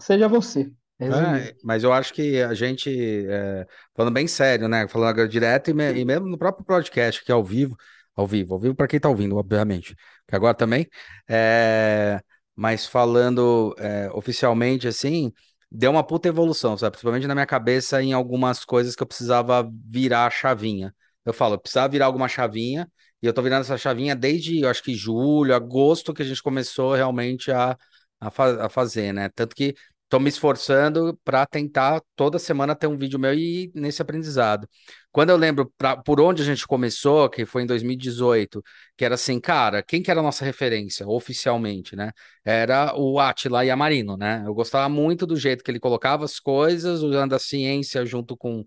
seja você. É, mas eu acho que a gente, é, falando bem sério, né? Falando agora direto e, me- e mesmo no próprio podcast, que é ao vivo, ao vivo, ao vivo para quem tá ouvindo, obviamente, que agora também, é, mas falando é, oficialmente assim, deu uma puta evolução, sabe? Principalmente na minha cabeça em algumas coisas que eu precisava virar a chavinha. Eu falo, eu precisava virar alguma chavinha, e eu tô virando essa chavinha desde, eu acho que julho, agosto, que a gente começou realmente a, a, fa- a fazer, né? Tanto que Tô me esforçando para tentar toda semana ter um vídeo meu e nesse aprendizado. Quando eu lembro pra, por onde a gente começou, que foi em 2018, que era assim, cara, quem que era a nossa referência oficialmente, né? Era o Átila Yamarino, né? Eu gostava muito do jeito que ele colocava as coisas, usando a ciência junto com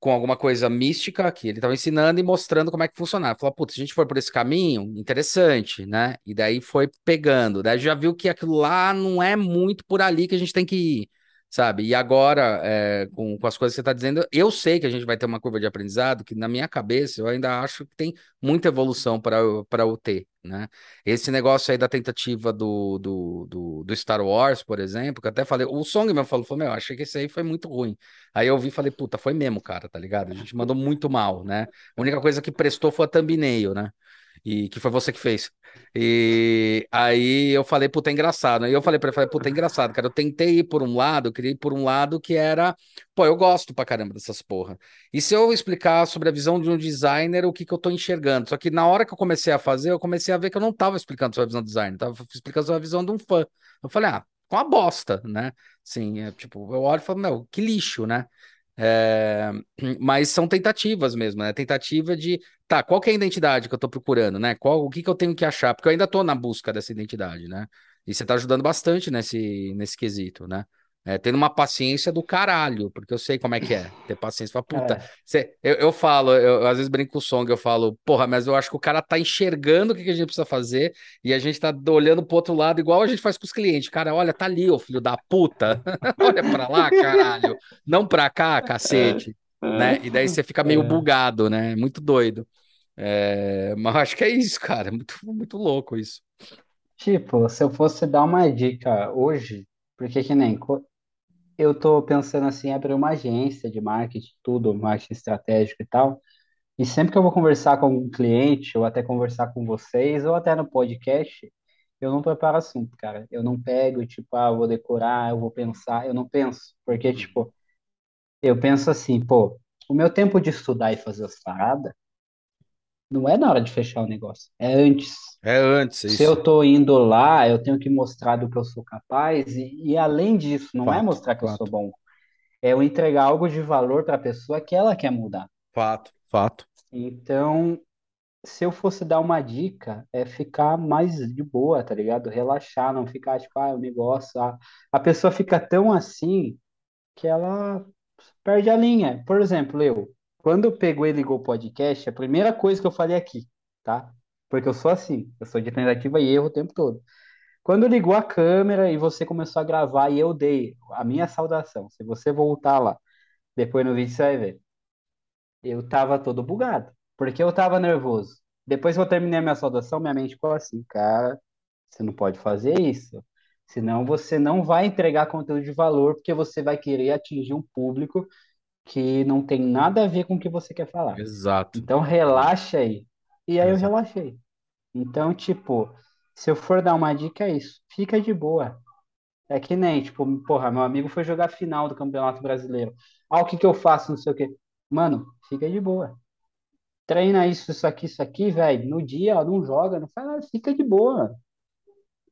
com alguma coisa mística que ele estava ensinando e mostrando como é que funcionava. Falou, putz, se a gente for por esse caminho, interessante, né? E daí foi pegando. Daí já viu que aquilo lá não é muito por ali que a gente tem que ir. Sabe? E agora, é, com, com as coisas que você está dizendo, eu sei que a gente vai ter uma curva de aprendizado que, na minha cabeça, eu ainda acho que tem muita evolução para o ter, né? Esse negócio aí da tentativa do, do, do, do, Star Wars, por exemplo, que até falei, o Song mesmo falou, falou, meu, achei que esse aí foi muito ruim. Aí eu vi e falei, puta, foi mesmo, cara, tá ligado? A gente mandou muito mal, né? A única coisa que prestou foi a thumbnail, né? E que foi você que fez. E aí eu falei, puta, é engraçado. Aí eu falei pra ele, falei, puta, é engraçado, cara. Eu tentei ir por um lado, eu queria ir por um lado que era, pô, eu gosto pra caramba dessas porra. E se eu explicar sobre a visão de um designer, o que que eu tô enxergando? Só que na hora que eu comecei a fazer, eu comecei a ver que eu não tava explicando sobre a visão do designer, tava explicando sobre a visão de um fã. Eu falei, ah, com a bosta, né? Sim, é, tipo, eu olho e falo, meu, que lixo, né? É, mas são tentativas mesmo, né? Tentativa de, tá, qual é a identidade que eu tô procurando, né? Qual, o que que eu tenho que achar? Porque eu ainda tô na busca dessa identidade, né? E você tá ajudando bastante nesse, nesse quesito, né? É, tendo uma paciência do caralho, porque eu sei como é que é. Ter paciência. Fala, puta, é. cê, eu, eu falo, eu, eu, às vezes brinco com o Song, eu falo, porra, mas eu acho que o cara tá enxergando o que, que a gente precisa fazer e a gente tá olhando pro outro lado, igual a gente faz com os clientes. Cara, olha, tá ali, ô filho da puta. olha pra lá, caralho. Não pra cá, cacete. É. Né? E daí você fica meio é. bugado, né? Muito doido. É, mas acho que é isso, cara. Muito, muito louco isso. Tipo, se eu fosse dar uma dica hoje, porque que nem eu tô pensando assim, abrir uma agência de marketing, tudo, marketing estratégico e tal. E sempre que eu vou conversar com um cliente, ou até conversar com vocês, ou até no podcast, eu não preparo assunto, cara. Eu não pego, tipo, ah, eu vou decorar, eu vou pensar, eu não penso. Porque, tipo, eu penso assim, pô, o meu tempo de estudar e fazer as paradas não é na hora de fechar o negócio, é antes. É antes, é Se eu tô indo lá, eu tenho que mostrar do que eu sou capaz, e, e além disso, não é Fato, mostrar que eu sou fato, bom, é eu entregar algo de valor para a pessoa que ela quer mudar. fato, fato. Então, se eu fosse dar uma dica, é ficar mais de boa, tá ligado? Relaxar, não ficar tipo, ah, o negócio. A, a pessoa fica tão assim que ela perde a linha. Por exemplo, eu, quando pegou e ligou o podcast, a primeira coisa que eu falei aqui, tá? Porque eu sou assim, eu sou de tentativa e erro o tempo todo. Quando ligou a câmera e você começou a gravar e eu dei a minha saudação, se você voltar lá, depois no vídeo você vai ver. Eu tava todo bugado, porque eu tava nervoso. Depois que eu terminei a minha saudação, minha mente ficou assim, cara, você não pode fazer isso. Senão você não vai entregar conteúdo de valor, porque você vai querer atingir um público que não tem nada a ver com o que você quer falar. Exato. Então relaxa aí. E aí eu Exato. relaxei. Então, tipo, se eu for dar uma dica, é isso. Fica de boa. É que nem, tipo, porra, meu amigo foi jogar final do Campeonato Brasileiro. Ah, o que que eu faço? Não sei o quê. Mano, fica de boa. Treina isso, isso aqui, isso aqui, velho. No dia, ó, não joga, não faz nada, fica de boa.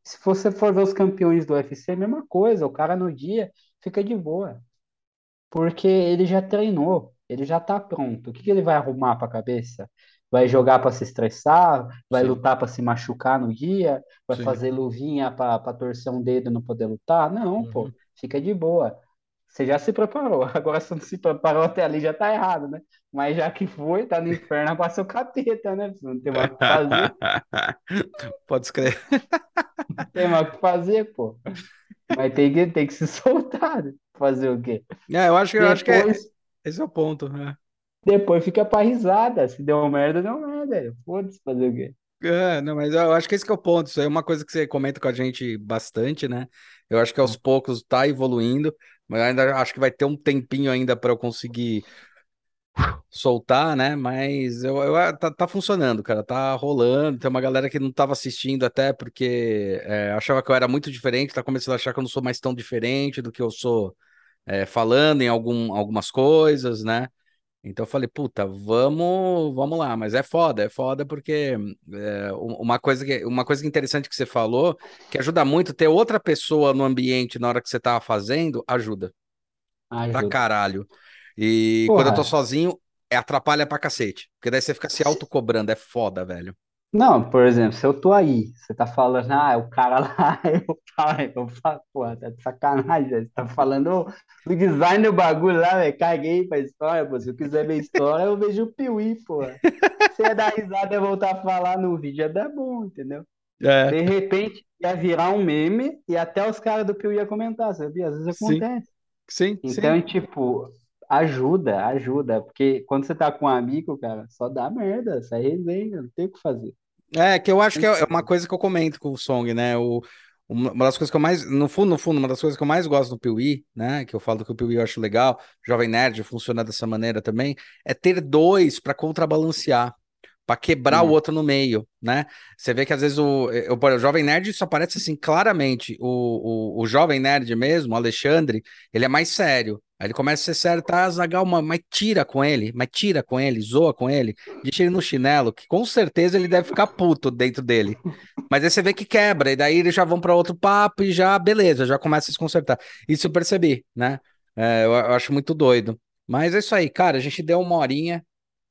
Se você for ver os campeões do UFC, mesma coisa. O cara no dia fica de boa. Porque ele já treinou, ele já tá pronto. O que que ele vai arrumar para a cabeça? Vai jogar para se estressar? Vai Sim, lutar para se machucar no dia? Vai sim. fazer luvinha para torcer um dedo e não poder lutar? Não, pô, Uhum. fica de boa. Você já se preparou. Agora, se não se preparou até ali, já tá errado, né? Mas já que foi, tá no inferno, passa o capeta, né? Não tem mais o que fazer. Pode escrever. Não tem mais o que fazer, pô. Mas tem que, tem que se soltar. né? Fazer o quê? É, eu acho, que- eu acho que é, Depois. esse é o ponto. né? Depois fica pra risada. Se deu merda, deu merda. Foda-se fazer o quê? É, não, mas eu acho que esse que é o ponto. Isso aí é uma coisa que você comenta com a gente bastante, né? Eu acho que aos poucos tá evoluindo, mas ainda acho que vai ter um tempinho ainda para eu conseguir soltar, né? Mas eu, eu- ah, tá, tá funcionando, cara. Tá rolando. Tem uma galera que não tava assistindo até porque é, achava que eu era muito diferente, tá começando a achar que eu não sou mais tão diferente do que eu sou é, falando em algum, algumas coisas, né? Então eu falei, puta, vamos, vamos lá, mas é foda, é foda porque é, um- uma coisa que, uma coisa interessante que você falou, que ajuda muito ter outra pessoa no ambiente na hora que você tava fazendo, ajuda pra Ajuda. caralho. E quando eu tô Porra. sozinho, é atrapalha pra cacete, porque daí você fica se se- autocobrando, é foda, velho. Não, por exemplo, se eu tô aí, você tá falando, ah, é o cara lá, eu falo, eu falo, porra, tá de sacanagem, velho. Você tá falando do design do bagulho lá, velho. Caguei pra história, pô. Se eu quiser ver história, eu vejo o Piuí, porra. Se ia dar risada e voltar a falar no vídeo, ia dar bom, entendeu? É, De repente, ia virar um meme e até os caras do Piuí ia comentar, sabia? Às vezes sim, acontece. Sim, Então, sim. tipo, ajuda, ajuda. Porque quando você tá com um amigo, cara, só dá merda, sai resenha, não tem o que fazer. É, que eu acho que é é uma coisa que eu comento com o Song, né? O, uma das coisas que eu mais, no fundo, no fundo, uma das coisas que eu mais gosto do Piuí, né? Que eu falo que o Piuí eu acho legal, Jovem Nerd funciona dessa maneira também, é ter dois para contrabalancear. Pra quebrar o É. outro no meio, né? Você vê que às vezes o, eu, o Jovem Nerd isso aparece assim claramente. O, o, o Jovem Nerd mesmo, o Alexandre, ele é mais sério. Aí ele começa a ser sério, tá, Zagal, mas mas tira com ele, mas tira com ele, zoa com ele, deixa ele no chinelo, que com certeza ele deve ficar puto dentro dele. Mas aí você vê que quebra, e daí eles já vão para outro papo e já, beleza, já começa a se consertar. Isso eu percebi, né? É, eu, eu acho muito doido. Mas é isso aí, cara, a gente deu uma horinha.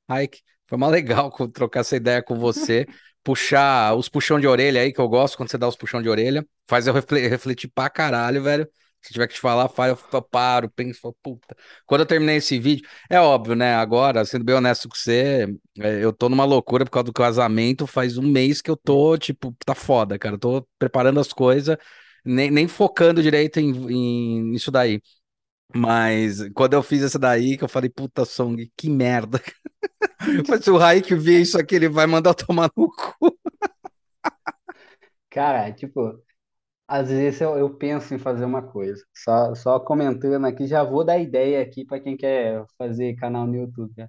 Raik, foi mal legal trocar essa ideia com você. Puxar os puxão de orelha aí, que eu gosto quando você dá os puxão de orelha. Faz eu refle- refletir pra caralho, velho. Se tiver que te falar, faz, eu paro, penso, falo, puta. Quando eu terminei esse vídeo, é óbvio, né? Agora, sendo bem honesto com você, é, eu tô numa loucura por causa do casamento. Faz um mês que eu tô, tipo, tá foda, cara. Eu tô preparando as coisas, nem, nem focando direito em, em, nisso daí. Mas quando eu fiz essa daí, que eu falei, puta, Song, que merda. Mas se o Raik ver isso aqui, ele vai mandar tomar no cu. Cara, tipo, às vezes eu, eu penso em fazer uma coisa. Só, só comentando aqui, já vou dar ideia aqui para quem quer fazer canal no YouTube. né?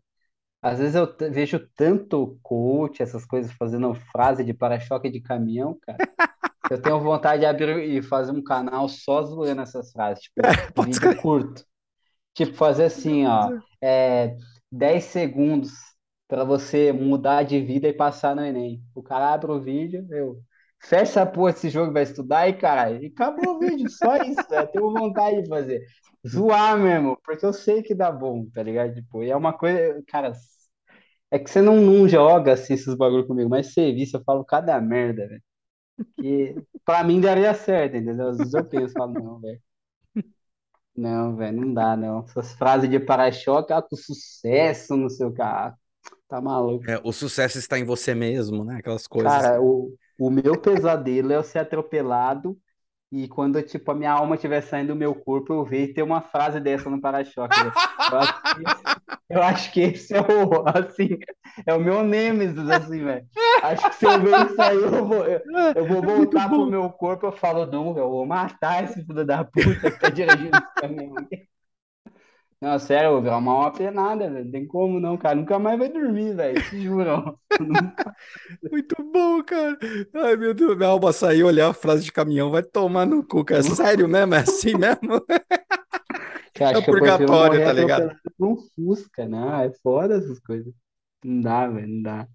Às vezes eu t- vejo tanto coach, essas coisas, fazendo frase de para-choque de caminhão, cara. Eu tenho vontade de abrir e fazer um canal só zoando essas frases, tipo, Pode vídeo curto. Tipo, fazer assim, ó, é, 10 segundos para você mudar de vida e passar no Enem. O cara abre o vídeo, eu fecha essa porra desse jogo, vai estudar e, caralho, e acabou o vídeo, só isso, eu tenho vontade de fazer. Zoar mesmo, porque eu sei que dá bom, tá ligado? Tipo, e é uma coisa, cara, é que você não, não joga assim esses bagulho comigo, mas serviço, eu falo cada merda, velho. Que pra mim daria certo, entendeu? Às vezes eu penso, falo, não, velho. Não, velho, não dá, não. Essas frases de para-choque, ah, com sucesso, não sei o que. Ah, tá maluco. É, o sucesso está em você mesmo, né? Aquelas coisas. Cara, o, o meu pesadelo é eu ser atropelado e quando, tipo, a minha alma estiver saindo do meu corpo, eu ver e ter uma frase dessa no para-choque, velho. Eu acho que esse, eu acho que esse é o, assim, é o meu nêmesis, assim, velho. Acho que se eu ver isso aí, eu vou, eu, eu vou voltar pro meu corpo, eu falo, não, eu vou matar esse filho da puta que tá dirigindo esse caminhão. Não, sério, eu vou virar uma penada, velho. Não tem como não, cara. Nunca mais vai dormir, velho. Te juro. Muito bom, cara. Ai, meu Deus, minha alma saiu olhar a frase de caminhão, vai tomar no cu, cara. É sério mesmo? É assim mesmo? É acho que purgatório, tá ligado? um Fusca, né? É foda essas coisas. Não dá, velho, não dá.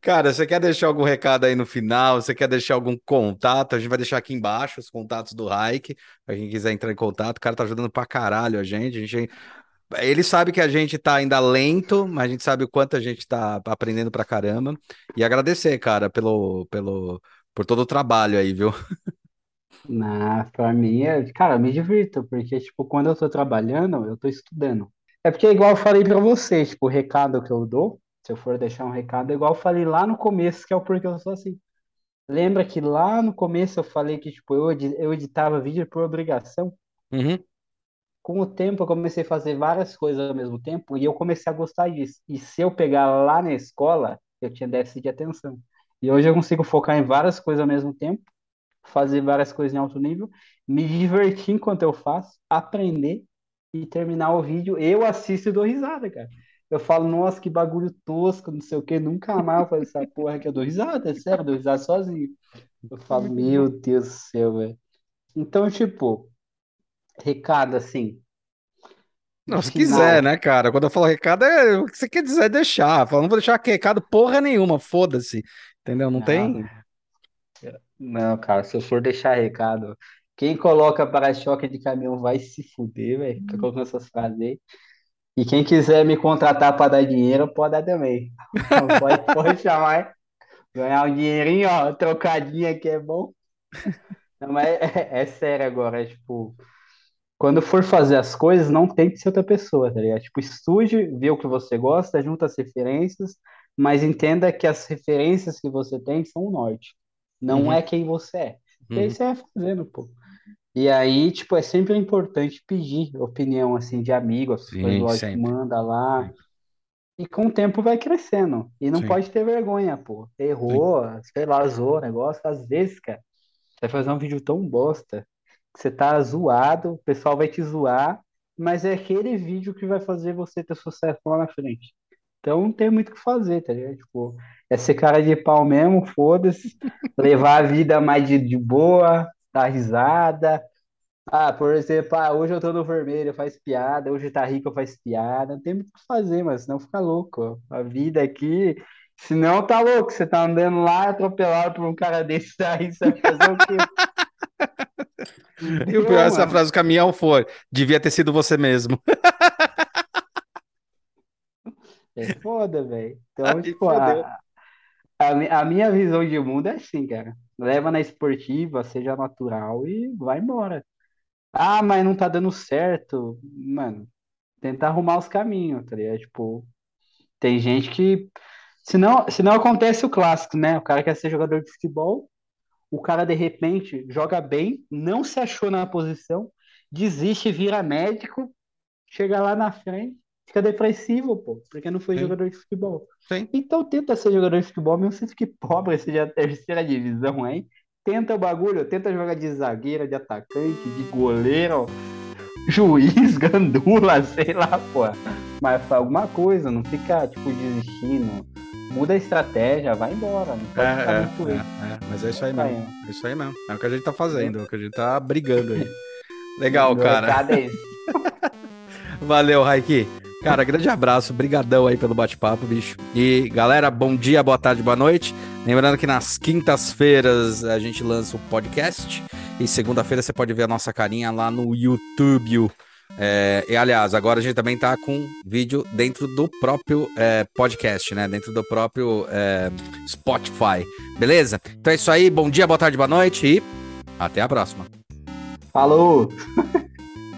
Cara, você quer deixar algum recado aí no final? Você quer deixar algum contato? A gente vai deixar aqui embaixo os contatos do Raik, pra quem quiser entrar em contato. O cara tá ajudando pra caralho a gente. A gente Ele sabe que a gente tá ainda lento, mas a gente sabe o quanto a gente tá aprendendo pra caramba. E agradecer, cara, pelo, pelo, por todo o trabalho aí, viu? Na, pra mim, é, cara, eu me divirto, porque, tipo, quando eu tô trabalhando, eu tô estudando. É porque, igual eu falei pra você, tipo, o recado que eu dou, se eu for deixar um recado, igual eu falei lá no começo, que é o porquê eu sou assim. Lembra que lá no começo eu falei que, tipo, eu, eu editava vídeo por obrigação? Uhum. Com o tempo, eu comecei a fazer várias coisas ao mesmo tempo e eu comecei a gostar disso. E se eu pegar lá na escola, eu tinha déficit de atenção. E hoje eu consigo focar em várias coisas ao mesmo tempo, fazer várias coisas em alto nível, me divertir enquanto eu faço, aprender e terminar o vídeo. Eu assisto e dou risada, cara. Eu falo, nossa, que bagulho tosco, não sei o quê, nunca mais eu faço essa porra aqui. Eu dou risada, é sério, eu dou risada sozinho. Eu falo, meu. Deus do céu, velho. Então, tipo, recado assim. Não, se quiser, né, cara? Quando eu falo recado, é o que você quer dizer, é deixar. Fala, não vou deixar recado porra nenhuma, foda-se. Entendeu? Não não, tem. não, cara, se eu for deixar recado, quem coloca para-choque de caminhão vai se fuder, velho. Fica colocando essas frases aí. E quem quiser me contratar para dar dinheiro, pode dar também. Pode, pode chamar, ganhar um dinheirinho, ó, trocadinho aqui é bom. Não, mas é, é sério agora, é tipo, quando for fazer as coisas, não tem que ser outra pessoa, tá ligado? Tipo, estude, vê o que você gosta, junta as referências, mas entenda que as referências que você tem são o norte. Não Uhum, é quem você é. E aí uhum. você vai fazendo, pô. E aí, tipo, é sempre importante pedir opinião, assim, de amigo, as Sim, coisas, lógico, sempre. manda lá. Sempre. E com o tempo vai crescendo. E não Sim, pode ter vergonha, pô. sim. Errou, sei lá, zoou o negócio. Às vezes, cara, você vai fazer um vídeo tão bosta que você tá zoado, o pessoal vai te zoar, mas é aquele vídeo que vai fazer você ter sucesso lá na frente. Então não tem muito o que fazer, tá ligado? Tipo, é ser cara de pau mesmo, foda-se, levar a vida mais de, de boa, dar risada. Ah, por exemplo, ah, hoje eu tô no vermelho, faz piada, hoje tá rico, faz piada. Não tem muito o que fazer, mas senão fica louco. ó. A vida aqui, senão tá louco, você tá andando lá atropelado por um cara desse aí, você vai fazer o quê? Não E o pior, deu, essa frase do caminhão foi: devia ter sido você mesmo. É foda, velho. Então, Aí tipo, fodeu. a, a, a minha visão de mundo é assim, cara. Leva na esportiva, seja natural e vai embora. Ah, mas não tá dando certo. Mano, tenta arrumar os caminhos, tá ligado? Tipo, tem gente que. Se não, se não acontece o clássico, né? O cara quer ser jogador de futebol, o cara de repente joga bem, não se achou na posição, desiste, vira médico, chega lá na frente, fica depressivo, pô, porque não foi Sim, jogador de futebol. sim. Então tenta ser jogador de futebol, mesmo se fique pobre, seja a terceira divisão aí. Tenta o bagulho, tenta jogar de zagueiro, de atacante, de goleiro, juiz, gandula, sei lá, pô. Mas faz alguma coisa, não fica, tipo, desistindo. Muda a estratégia, vai embora, não É, pode ficar é, muito é, é. Mas é isso aí mesmo. É isso aí mesmo. É o que a gente tá fazendo, é o que a gente tá brigando aí. Legal, cara. é. Valeu, Raiki. Cara, grande abraço, brigadão aí pelo bate-papo, bicho. E galera, bom dia, boa tarde, boa noite. Lembrando que nas quintas-feiras a gente lança o podcast e segunda-feira você pode ver a nossa carinha lá no YouTube. É, e aliás, agora a gente também tá com vídeo dentro do próprio é, podcast, né? Dentro do próprio é, Spotify, beleza? Então é isso aí, bom dia, boa tarde, boa noite e até a próxima. Falou!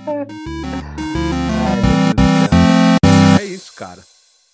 cara.